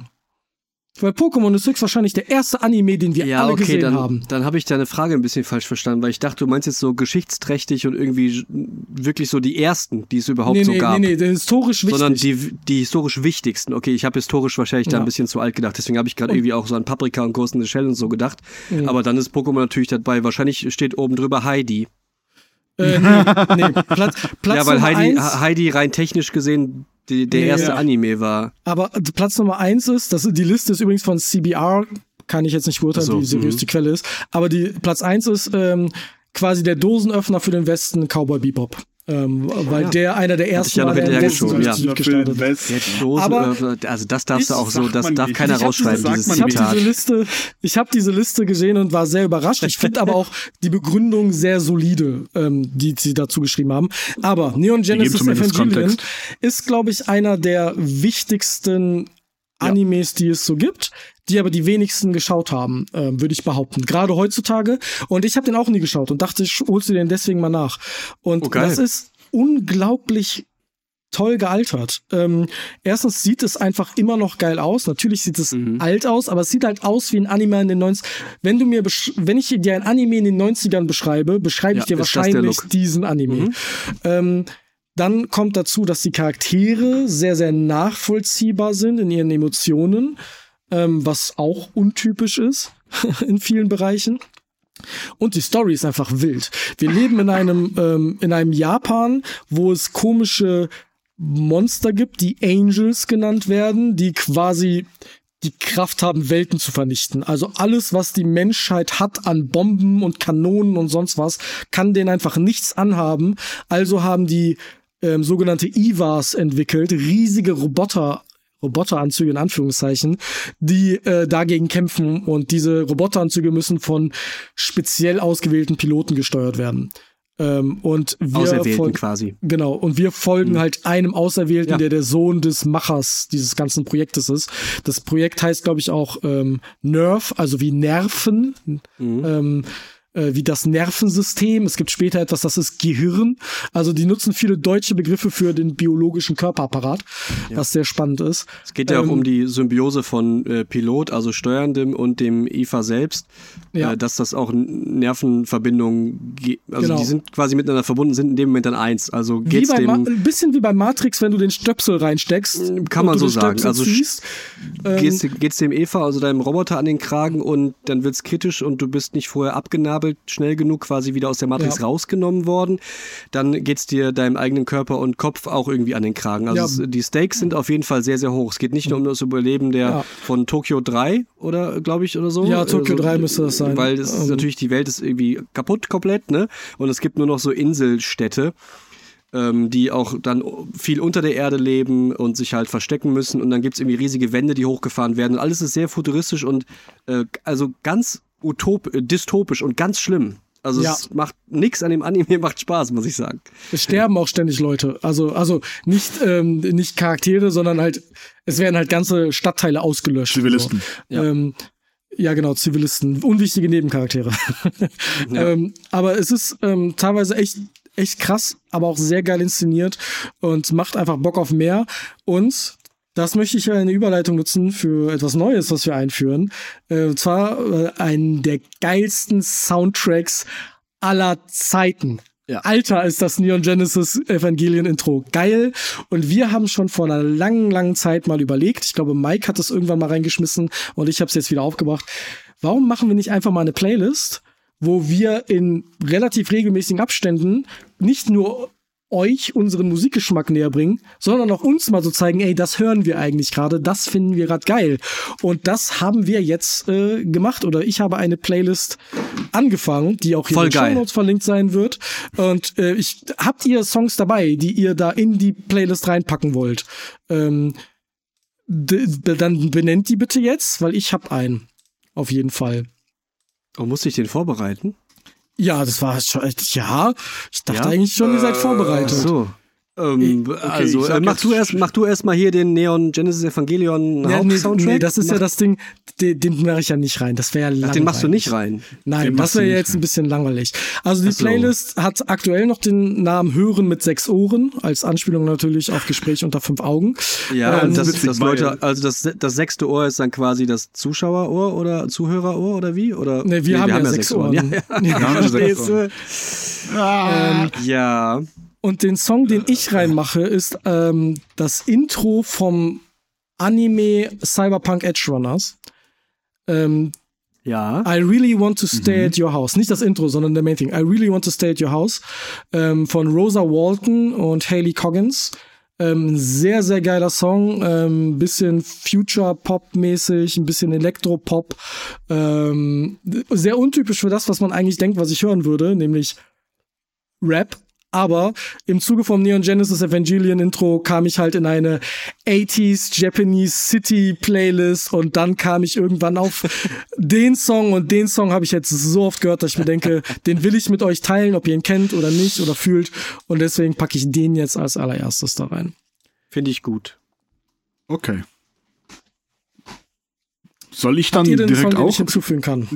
Weil Pokémon ist höchstwahrscheinlich der erste Anime, den wir Ja, alle okay, gesehen dann, haben. dann habe ich deine Frage ein bisschen falsch verstanden, weil ich dachte, du meinst jetzt so geschichtsträchtig und irgendwie wirklich so die ersten, die es überhaupt Nee, so nee, gab. nee, nee, ist historisch wichtig. sondern die, die historisch wichtigsten. Okay, ich habe historisch wahrscheinlich da Ja. ein bisschen zu alt gedacht, deswegen habe ich gerade irgendwie auch so an Paprika und the Shell und so gedacht. Aber dann ist Pokémon natürlich dabei. Wahrscheinlich steht oben drüber Heidi. äh, nee, nee, Platz, Platz ja, weil Heidi, eins, Heidi rein technisch gesehen die, der Nee, erste ja. Anime war. Aber Platz Nummer eins ist, das, die Liste ist übrigens von CBR, kann ich jetzt nicht beurteilen, so, wie seriös mhm. die Quelle ist. Aber die Platz eins ist ähm, quasi der Dosenöffner für den Westen, Cowboy Bebop. Ähm, weil ja. der einer der ersten ja noch war, der so ja. gestartet Aber äh, also das darfst du auch so, das darf nicht. keiner Ich hab diese- rausschreiben, sagt dieses. Zitat. diese Liste, ich habe diese Liste gesehen und war sehr überrascht. Ich finde aber auch die Begründung sehr solide, ähm, die sie dazu geschrieben haben. Aber Neon Genesis Evangelion Kontext. ist, glaube ich, einer der wichtigsten Animes, die es so gibt, die aber die wenigsten geschaut haben, ähm, würde ich behaupten. Gerade heutzutage. Und ich habe den auch nie geschaut und dachte, ich holst du den deswegen mal nach. Und Oh, das ist unglaublich toll gealtert. Ähm, erstens sieht es einfach immer noch geil aus. Natürlich sieht es Mhm. alt aus, aber es sieht halt aus wie ein Anime in den 90 Wenn du mir, wenn ich dir ein Anime in den 90ern beschreibe, beschreibe ich Ja, dir das der wahrscheinlich diesen Anime. Mhm. Ähm, dann kommt dazu, dass die Charaktere sehr, sehr nachvollziehbar sind in ihren Emotionen, ähm, was auch untypisch ist in vielen Bereichen. Und die Story ist einfach wild. Wir leben in einem, ähm, in einem Japan, wo es komische Monster gibt, die Angels genannt werden, die quasi die Kraft haben, Welten zu vernichten. Also alles, was die Menschheit hat an Bomben und Kanonen und sonst was, kann denen einfach nichts anhaben. Also haben die ähm, sogenannte Ivas entwickelt, riesige Roboter. Roboteranzüge in Anführungszeichen, die äh, dagegen kämpfen und diese Roboteranzüge müssen von speziell ausgewählten Piloten gesteuert werden. Ähm, und wir Auserwählten folgen- quasi. Genau, und wir folgen halt einem Auserwählten, Ja. der der Sohn des Machers dieses ganzen Projektes ist. Das Projekt heißt, glaube ich, auch ähm, Nerv, also wie Nerven, ähm, äh, wie das Nervensystem. Es gibt später etwas, das ist Gehirn. Also die nutzen viele deutsche Begriffe für den biologischen Körperapparat, was sehr spannend ist. Es geht ja auch Ähm, um die Symbiose von äh, Pilot, also Steuerndem und dem IFA selbst, Ja. äh, dass das auch Nervenverbindungen, ge- also Genau. die sind quasi miteinander verbunden, sind in dem Moment dann eins. Also Wie geht's bei Ma dem, ein bisschen wie bei Matrix, wenn du den Stöpsel reinsteckst. Kann man so sagen. Stöpsel Also ziehst, ähm, geht's, geht's dem Eva, also deinem Roboter an den Kragen und dann wird's kritisch und du bist nicht vorher abgenabelt, schnell genug quasi wieder aus der Matrix Ja. rausgenommen worden, dann geht's dir deinem eigenen Körper und Kopf auch irgendwie an den Kragen. Also Ja. es, die Stakes sind auf jeden Fall sehr, sehr hoch. Es geht nicht nur um das Überleben der Ja. von Tokyo 3 oder glaube ich oder so. Ja, Tokyo Also, 3 müsste das sein. Weil es ist Ähm. natürlich, die Welt ist irgendwie kaputt komplett, ne? Und es gibt nur noch so Inselstädte ähm, die auch dann viel unter der Erde leben und sich halt verstecken müssen. Und dann gibt's irgendwie riesige Wände, die hochgefahren werden. Und alles ist sehr futuristisch und äh, also ganz utop dystopisch und ganz schlimm. Also Ja. es macht nix an dem Anime, macht Spaß, muss ich sagen. Es sterben auch ständig Leute. Also, also nicht, ähm, nicht Charaktere, sondern halt, es werden halt ganze Stadtteile ausgelöscht. Zivilisten. So. Ja. Ja. Ähm, ja, genau, Zivilisten. Unwichtige Nebencharaktere. Ja. ähm, aber es ist ähm, teilweise echt echt krass, aber auch sehr geil inszeniert und macht einfach Bock auf mehr. Und das möchte ich ja eine Überleitung nutzen für etwas Neues, was wir einführen. Äh, und zwar äh, einen der geilsten Soundtracks aller Zeiten. Ja. Alter ist das Neon Genesis Evangelion Intro geil. Und wir haben schon vor einer langen, langen Zeit mal überlegt. Ich glaube, Mike hat es irgendwann mal reingeschmissen und ich habe es jetzt wieder aufgebracht. Warum machen wir nicht einfach mal eine Playlist, wo wir in relativ regelmäßigen Abständen nicht nur euch unseren Musikgeschmack näher bringen, sondern auch uns mal so zeigen, ey, das hören wir eigentlich gerade, das finden wir gerade geil. Und das haben wir jetzt äh, gemacht oder ich habe eine Playlist angefangen, die auch hier Voll in den geil. Show Notes verlinkt sein wird. Und äh, ich habt ihr Songs dabei, die ihr da in die Playlist reinpacken wollt? Ähm, dann benennt die bitte jetzt, weil ich hab einen. Auf jeden Fall. Oh, muss ich den vorbereiten? Ja, das war schon, ja, ich dachte Ja? eigentlich schon, ihr seid vorbereitet. Ach so. Ähm, also, ich sag äh, mach, du erst, mach du erst mal hier den Neon Genesis Evangelion Ja, nee, Hauptsoundtrack. nee, das ist ja Mach- das Ding, den, den mache ich ja nicht rein. Das wäre ja langweilig. den machst du nicht rein. Nein, Den das wäre nicht jetzt rein. ein bisschen langweilig. Also die so. Playlist hat aktuell noch den Namen Hören mit sechs Ohren, als Anspielung natürlich auf Gespräch unter fünf Augen. Ja, Ähm, und das, das Leute, also das, das sechste Ohr ist dann quasi das Zuschauerohr oder Zuhörerohr oder wie? Oder? Ne, wir haben ja sechs Ohren. Ja, ja. Wir haben sechs Verstehst du? Ähm, Ja. Und den Song, den ich reinmache, ist ähm, das Intro vom Anime Cyberpunk Edge Runners. Ähm, Ja. I really want to stay at your house. Nicht das Intro, sondern der Main Thing. I really want to stay at your house. Ähm, von Rosa Walton und Haley Coggins. Ähm, sehr, sehr geiler Song. Ähm, bisschen Future-Pop-mäßig, ein bisschen Elektro-Pop. Ähm, sehr untypisch für das, was man eigentlich denkt, was ich hören würde, nämlich Rap. Aber im Zuge vom Neon Genesis Evangelion Intro kam ich halt in eine 80s Japanese City Playlist und dann kam ich irgendwann auf den Song und den Song habe ich jetzt so oft gehört, dass ich mir denke, den will ich mit euch teilen, ob ihr ihn kennt oder nicht oder fühlt und deswegen packe ich den jetzt als allererstes da rein. Finde ich gut. Okay. Soll ich dann Habt ihr den direkt Song, den ich auch hinzufügen kann?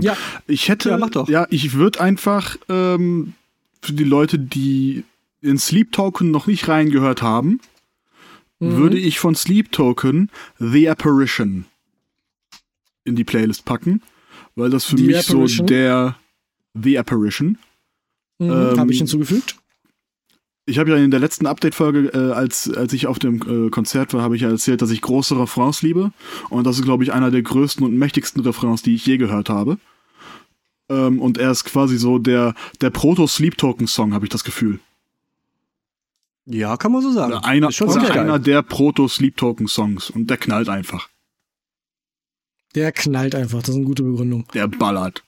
Ja. Ich hätte, Ja, mach doch. ja, ich würde einfach ähm, für die Leute, die in Sleep Token noch nicht reingehört haben, Mhm. würde ich von Sleep Token The Apparition in die Playlist packen, weil das für The mich Apparition? so der The Apparition. Mhm, ähm, habe ich hinzugefügt. Ich habe ja in der letzten Update-Folge, äh, als, als ich auf dem äh, Konzert war, habe ich ja erzählt, dass ich große Refrains liebe. Und das ist, glaube ich, einer der größten und mächtigsten Refrains, die ich je gehört habe. Ähm, und er ist quasi so der, der Proto-Sleep-Token-Song, habe ich das Gefühl. Ja, kann man so sagen. Oder einer, oder einer der Proto-Sleep-Token-Songs. Und der knallt einfach. Der knallt einfach, das ist eine gute Begründung. Der ballert.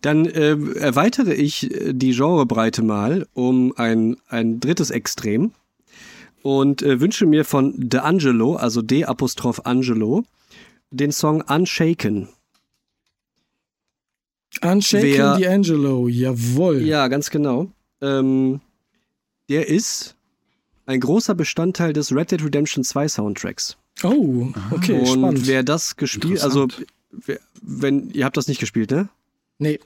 Dann ähm, erweitere ich äh, die Genrebreite mal um ein, ein drittes Extrem und äh, wünsche mir von D'Angelo, also D Apostroph Angelo, den Song Unshaken. Unshaken Wer- D'Angelo, jawohl. Ja, ganz genau. Ähm, der ist ein großer Bestandteil des Red Dead Redemption 2 Soundtracks. Oh, okay, und spannend. wer das gespielt, also wer, wenn ihr habt das nicht gespielt, ne? nee,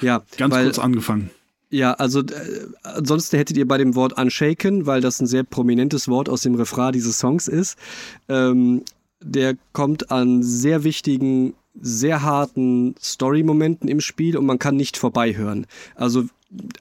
Ja, Ganz weil, kurz angefangen. Ja, also äh, ansonsten hättet ihr bei dem Wort Unshaken, weil das ein sehr prominentes Wort aus dem Refrain dieses Songs ist, ähm, der kommt an sehr wichtigen, sehr harten Story-Momenten im Spiel und man kann nicht vorbeihören. Also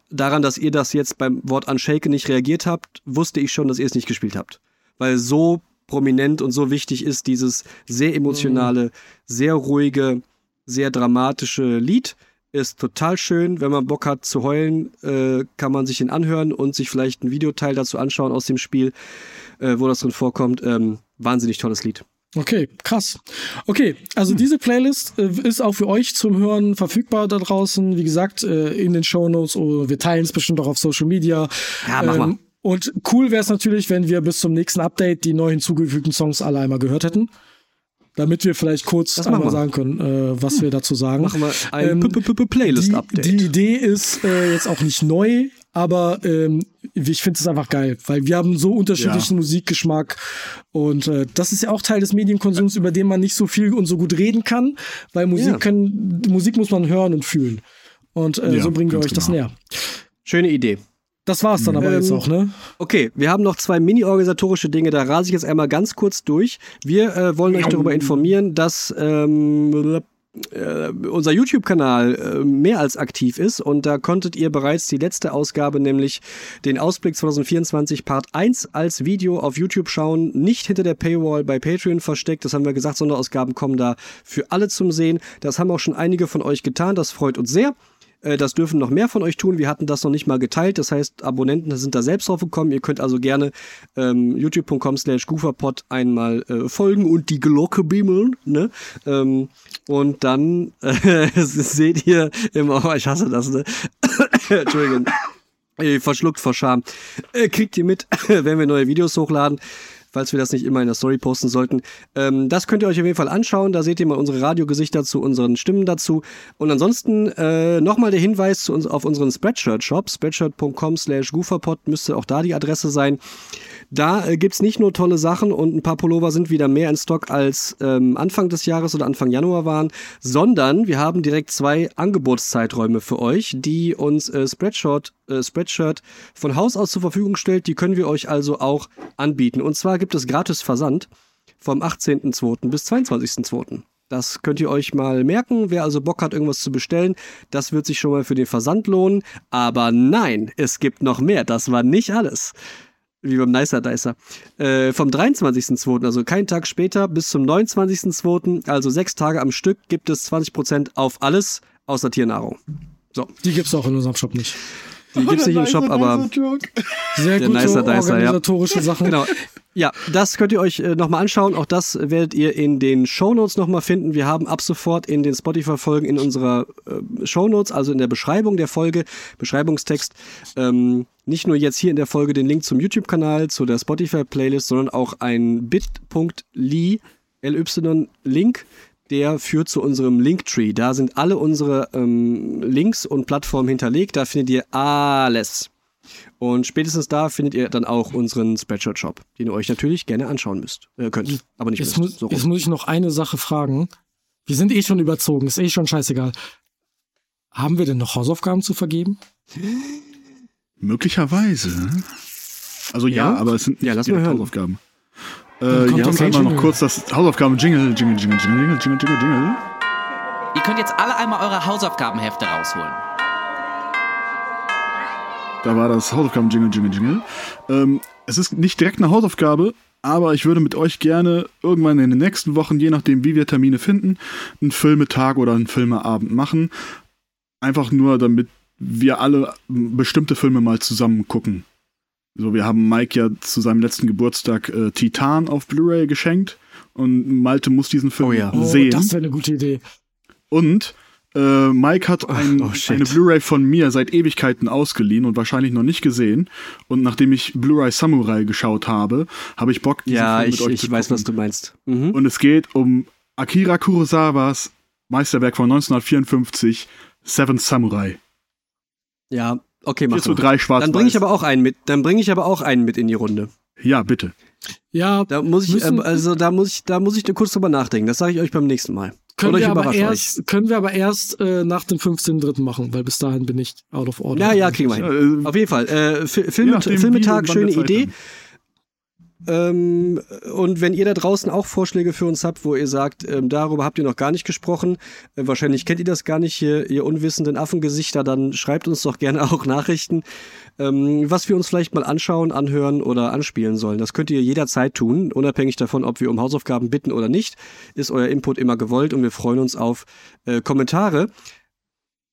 daran, dass ihr das jetzt beim Wort Unshaken nicht reagiert habt, wusste ich schon, dass ihr es nicht gespielt habt. Weil so prominent und so wichtig ist dieses sehr emotionale, sehr ruhige, sehr dramatische Lied. Ist total schön, wenn man Bock hat zu heulen, äh, kann man sich ihn anhören und sich vielleicht ein Videoteil dazu anschauen aus dem Spiel, äh, wo das drin vorkommt. Ähm, wahnsinnig tolles Lied. Okay, krass. Okay, also diese Playlist äh, ist auch für euch zum Hören verfügbar da draußen. Wie gesagt, äh, in den Shownotes oder wir teilen es bestimmt auch auf Social Media. Ja, mach mal. Und cool wäre es natürlich, wenn wir bis zum nächsten Update die neu hinzugefügten Songs alle einmal gehört hätten. Damit wir vielleicht kurz Das einmal sagen können, äh, was wir dazu sagen. Machen wir ein Ähm, P- P- P- die, Playlist-Update. die Idee ist äh, jetzt auch nicht neu, aber ähm, ich finde es einfach geil, weil wir haben so unterschiedlichen Musikgeschmack und äh, das ist ja auch Teil des Medienkonsums, über den man nicht so viel und so gut reden kann, weil Musik Ja. können, Musik muss man hören und fühlen. Und äh, Ja, so bringen wir euch das genau. näher. Schöne Idee. Das war's dann aber Ähm, jetzt auch, ne? Okay, wir haben noch zwei mini-organisatorische Dinge, da rase ich jetzt einmal ganz kurz durch. Wir äh, wollen euch darüber informieren, dass ähm, äh, unser YouTube-Kanal äh, mehr als aktiv ist und da konntet ihr bereits die letzte Ausgabe, nämlich den Ausblick 2024 Part 1 als Video auf YouTube schauen, nicht hinter der Paywall bei Patreon versteckt. Das haben wir gesagt, Sonderausgaben kommen da für alle zum Sehen. Das haben auch schon einige von euch getan, das freut uns sehr. Äh, Das dürfen noch mehr von euch tun. Wir hatten das noch nicht mal geteilt. Das heißt, Abonnenten sind da selbst drauf gekommen. Ihr könnt also gerne ähm, youtube.com slash gooferpod einmal äh, folgen und die Glocke bimmeln. Ne? Ähm, und dann äh, seht ihr immer, oh, ich hasse das, ne? Entschuldigung. Verschluckt vor Scham. Äh, kriegt ihr mit, wenn wir neue Videos hochladen falls wir das nicht immer in der Story posten sollten. Ähm, das könnt ihr euch auf jeden Fall anschauen. Da seht ihr mal unsere Radiogesichter zu unseren Stimmen dazu. Und ansonsten äh, nochmal der Hinweis auf unseren Spreadshirt-Shop. Spreadshirt.com slash gooferpod müsste auch da die Adresse sein. Da äh, gibt's nicht nur tolle Sachen und ein paar Pullover sind wieder mehr in Stock als ähm, Anfang des Jahres oder Anfang Januar waren, sondern wir haben direkt zwei Angebotszeiträume für euch, die uns äh, Spreadshirt, äh, Spreadshirt von Haus aus zur Verfügung stellt. Die können wir euch also auch anbieten. Und zwar gibt es gratis Versand vom 18.02. bis 22.02. Das könnt ihr euch mal merken. Wer also Bock hat, irgendwas zu bestellen, das wird sich schon mal für den Versand lohnen. Aber nein, es gibt noch mehr. Das war nicht alles wie beim Nicer Dicer. Äh, vom 23.02., also keinen Tag später, bis zum 29.02., also sechs Tage am Stück, gibt es 20% auf alles außer Tiernahrung. Die gibt's auch in unserem Shop nicht. Die gibt's nicht im Shop, aber Sehr Der gute Nicer Dicer, ja. organisatorische Sachen. genau. Ja, das könnt ihr euch äh, nochmal anschauen. Auch das werdet ihr in den Shownotes nochmal finden. Wir haben ab sofort in den Spotify-Folgen in unserer äh, Shownotes, also in der Beschreibung der Folge, Beschreibungstext, ähm, nicht nur jetzt hier in der Folge den Link zum YouTube-Kanal, zu der Spotify-Playlist, sondern auch ein bit.ly, ly-Link, der führt zu unserem Linktree. Da sind alle unsere ähm, Links und Plattformen hinterlegt. Da findet ihr alles. Und spätestens da findet ihr dann auch unseren Spreadshirt-Shop, den ihr euch natürlich gerne anschauen müsst. Äh, könnt, aber nicht Jetzt, müsst. muss, So jetzt muss ich noch eine Sache fragen. Wir sind eh schon überzogen, ist eh schon scheißegal. Haben wir denn noch Hausaufgaben zu vergeben? Möglicherweise. Also ja, Ja? aber es sind Ja, nicht lass mal. Hausaufgaben. Dann Äh, kommt ja, kein einmal noch Jingle. kurz das Hausaufgaben-Jingle, Jingle, Jingle, Jingle, Jingle, Jingle, Jingle. Ihr könnt jetzt alle einmal eure Hausaufgabenhefte rausholen. Da war das Hausaufgaben-Jingle, Jingle, Jingle. Ähm, es ist nicht direkt eine Hausaufgabe, aber ich würde mit euch gerne irgendwann in den nächsten Wochen, je nachdem wie wir Termine finden, einen Filmetag oder einen Filmeabend machen. Einfach nur, damit wir alle bestimmte Filme mal zusammen gucken. So, wir haben Mike ja zu seinem letzten Geburtstag äh, Titan auf Blu-ray geschenkt und Malte muss diesen Film Oh ja. Oh, sehen. das wäre eine gute Idee. Und äh, Mike hat ein, oh, shit. eine Blu-ray von mir seit Ewigkeiten ausgeliehen und wahrscheinlich noch nicht gesehen. Und nachdem ich Blu-ray Samurai geschaut habe, habe ich Bock, diesen ja, Film mit ich, euch ich zu weiß, gucken. was du meinst. Mhm. Und es geht um Akira Kurosawas Meisterwerk von 1954, Seven Samurai. Ja, okay, mach 4 zu mal. 3 schwarz Dann bringe ich aber auch einen mit. Dann bringe ich aber auch einen mit in die Runde. Ja, bitte. Ja, Da muss ich, Müssen- äh, also da muss ich, da muss ich kurz drüber nachdenken. Das sage ich euch beim nächsten Mal. können Oder wir, aber erst, können wir aber erst äh, nach dem 15.3. machen, weil bis dahin bin ich out of order. Ja, ja, kriegen wir hin. Äh, Auf jeden Fall. Äh, Film, Filmetag, schöne Idee. haben. Ähm, und wenn ihr da draußen auch Vorschläge für uns habt, wo ihr sagt, ähm, darüber habt ihr noch gar nicht gesprochen, äh, wahrscheinlich kennt ihr das gar nicht, hier, ihr unwissenden Affengesichter, dann schreibt uns doch gerne auch Nachrichten, ähm, was wir uns vielleicht mal anschauen, anhören oder anspielen sollen. Das könnt ihr jederzeit tun, unabhängig davon, ob wir um Hausaufgaben bitten oder nicht, ist euer Input immer gewollt und wir freuen uns auf äh, Kommentare.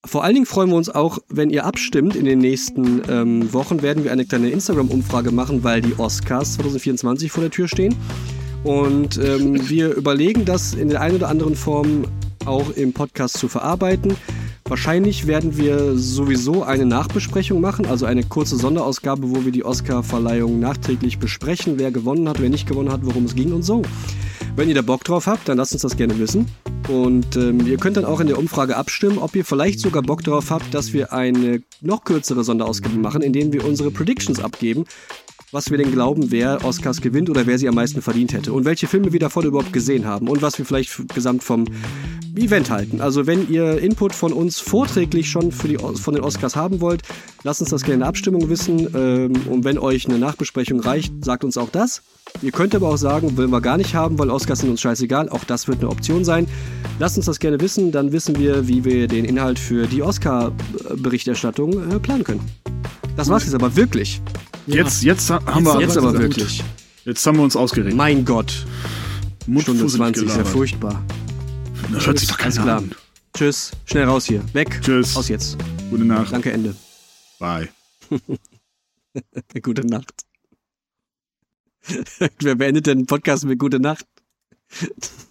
Vor allen Dingen freuen wir uns auch, wenn ihr abstimmt. In den nächsten ähm, Wochen werden wir eine kleine Instagram-Umfrage machen, weil die Oscars 2024 vor der Tür stehen. Und ähm, wir überlegen das in der einen oder anderen Form auch im Podcast zu verarbeiten. Wahrscheinlich werden wir sowieso eine Nachbesprechung machen, also eine kurze Sonderausgabe, wo wir die Oscar-Verleihung nachträglich besprechen, wer gewonnen hat, wer nicht gewonnen hat, worum es ging und so. Wenn ihr da Bock drauf habt, dann lasst uns das gerne wissen. Und ähm, ihr könnt dann auch in der Umfrage abstimmen, ob ihr vielleicht sogar Bock drauf habt, dass wir eine noch kürzere Sonderausgabe machen, in denen wir unsere Predictions abgeben. Was wir denn glauben, wer Oscars gewinnt oder wer sie am meisten verdient hätte. Und welche Filme wir davon überhaupt gesehen haben und was wir vielleicht gesamt vom Event halten. Also wenn ihr Input von uns vorträglich schon für die, von den Oscars haben wollt, lasst uns das gerne in der Abstimmung wissen. Ähm, und wenn euch eine Nachbesprechung reicht, sagt uns auch das. Ihr könnt aber auch sagen, wollen wir gar nicht haben, weil Oscars sind uns scheißegal. Auch das wird eine Option sein. Lasst uns das gerne wissen, dann wissen wir, wie wir den Inhalt für die Oscar-Berichterstattung äh, planen können. Das war's jetzt aber wirklich. Jetzt, jetzt ha- haben wir Jetzt aber wirklich. Jetzt haben wir uns ausgeregt. Mein Gott. Stunde Mundfusselig 20 ist ja furchtbar. Das hört sich doch keiner klar. an. Tschüss. Schnell raus hier. Weg. Tschüss. Aus jetzt. Gute Nacht. Danke, Ende. Bye. Gute Nacht. Wer beendet denn einen Podcast mit Gute Nacht?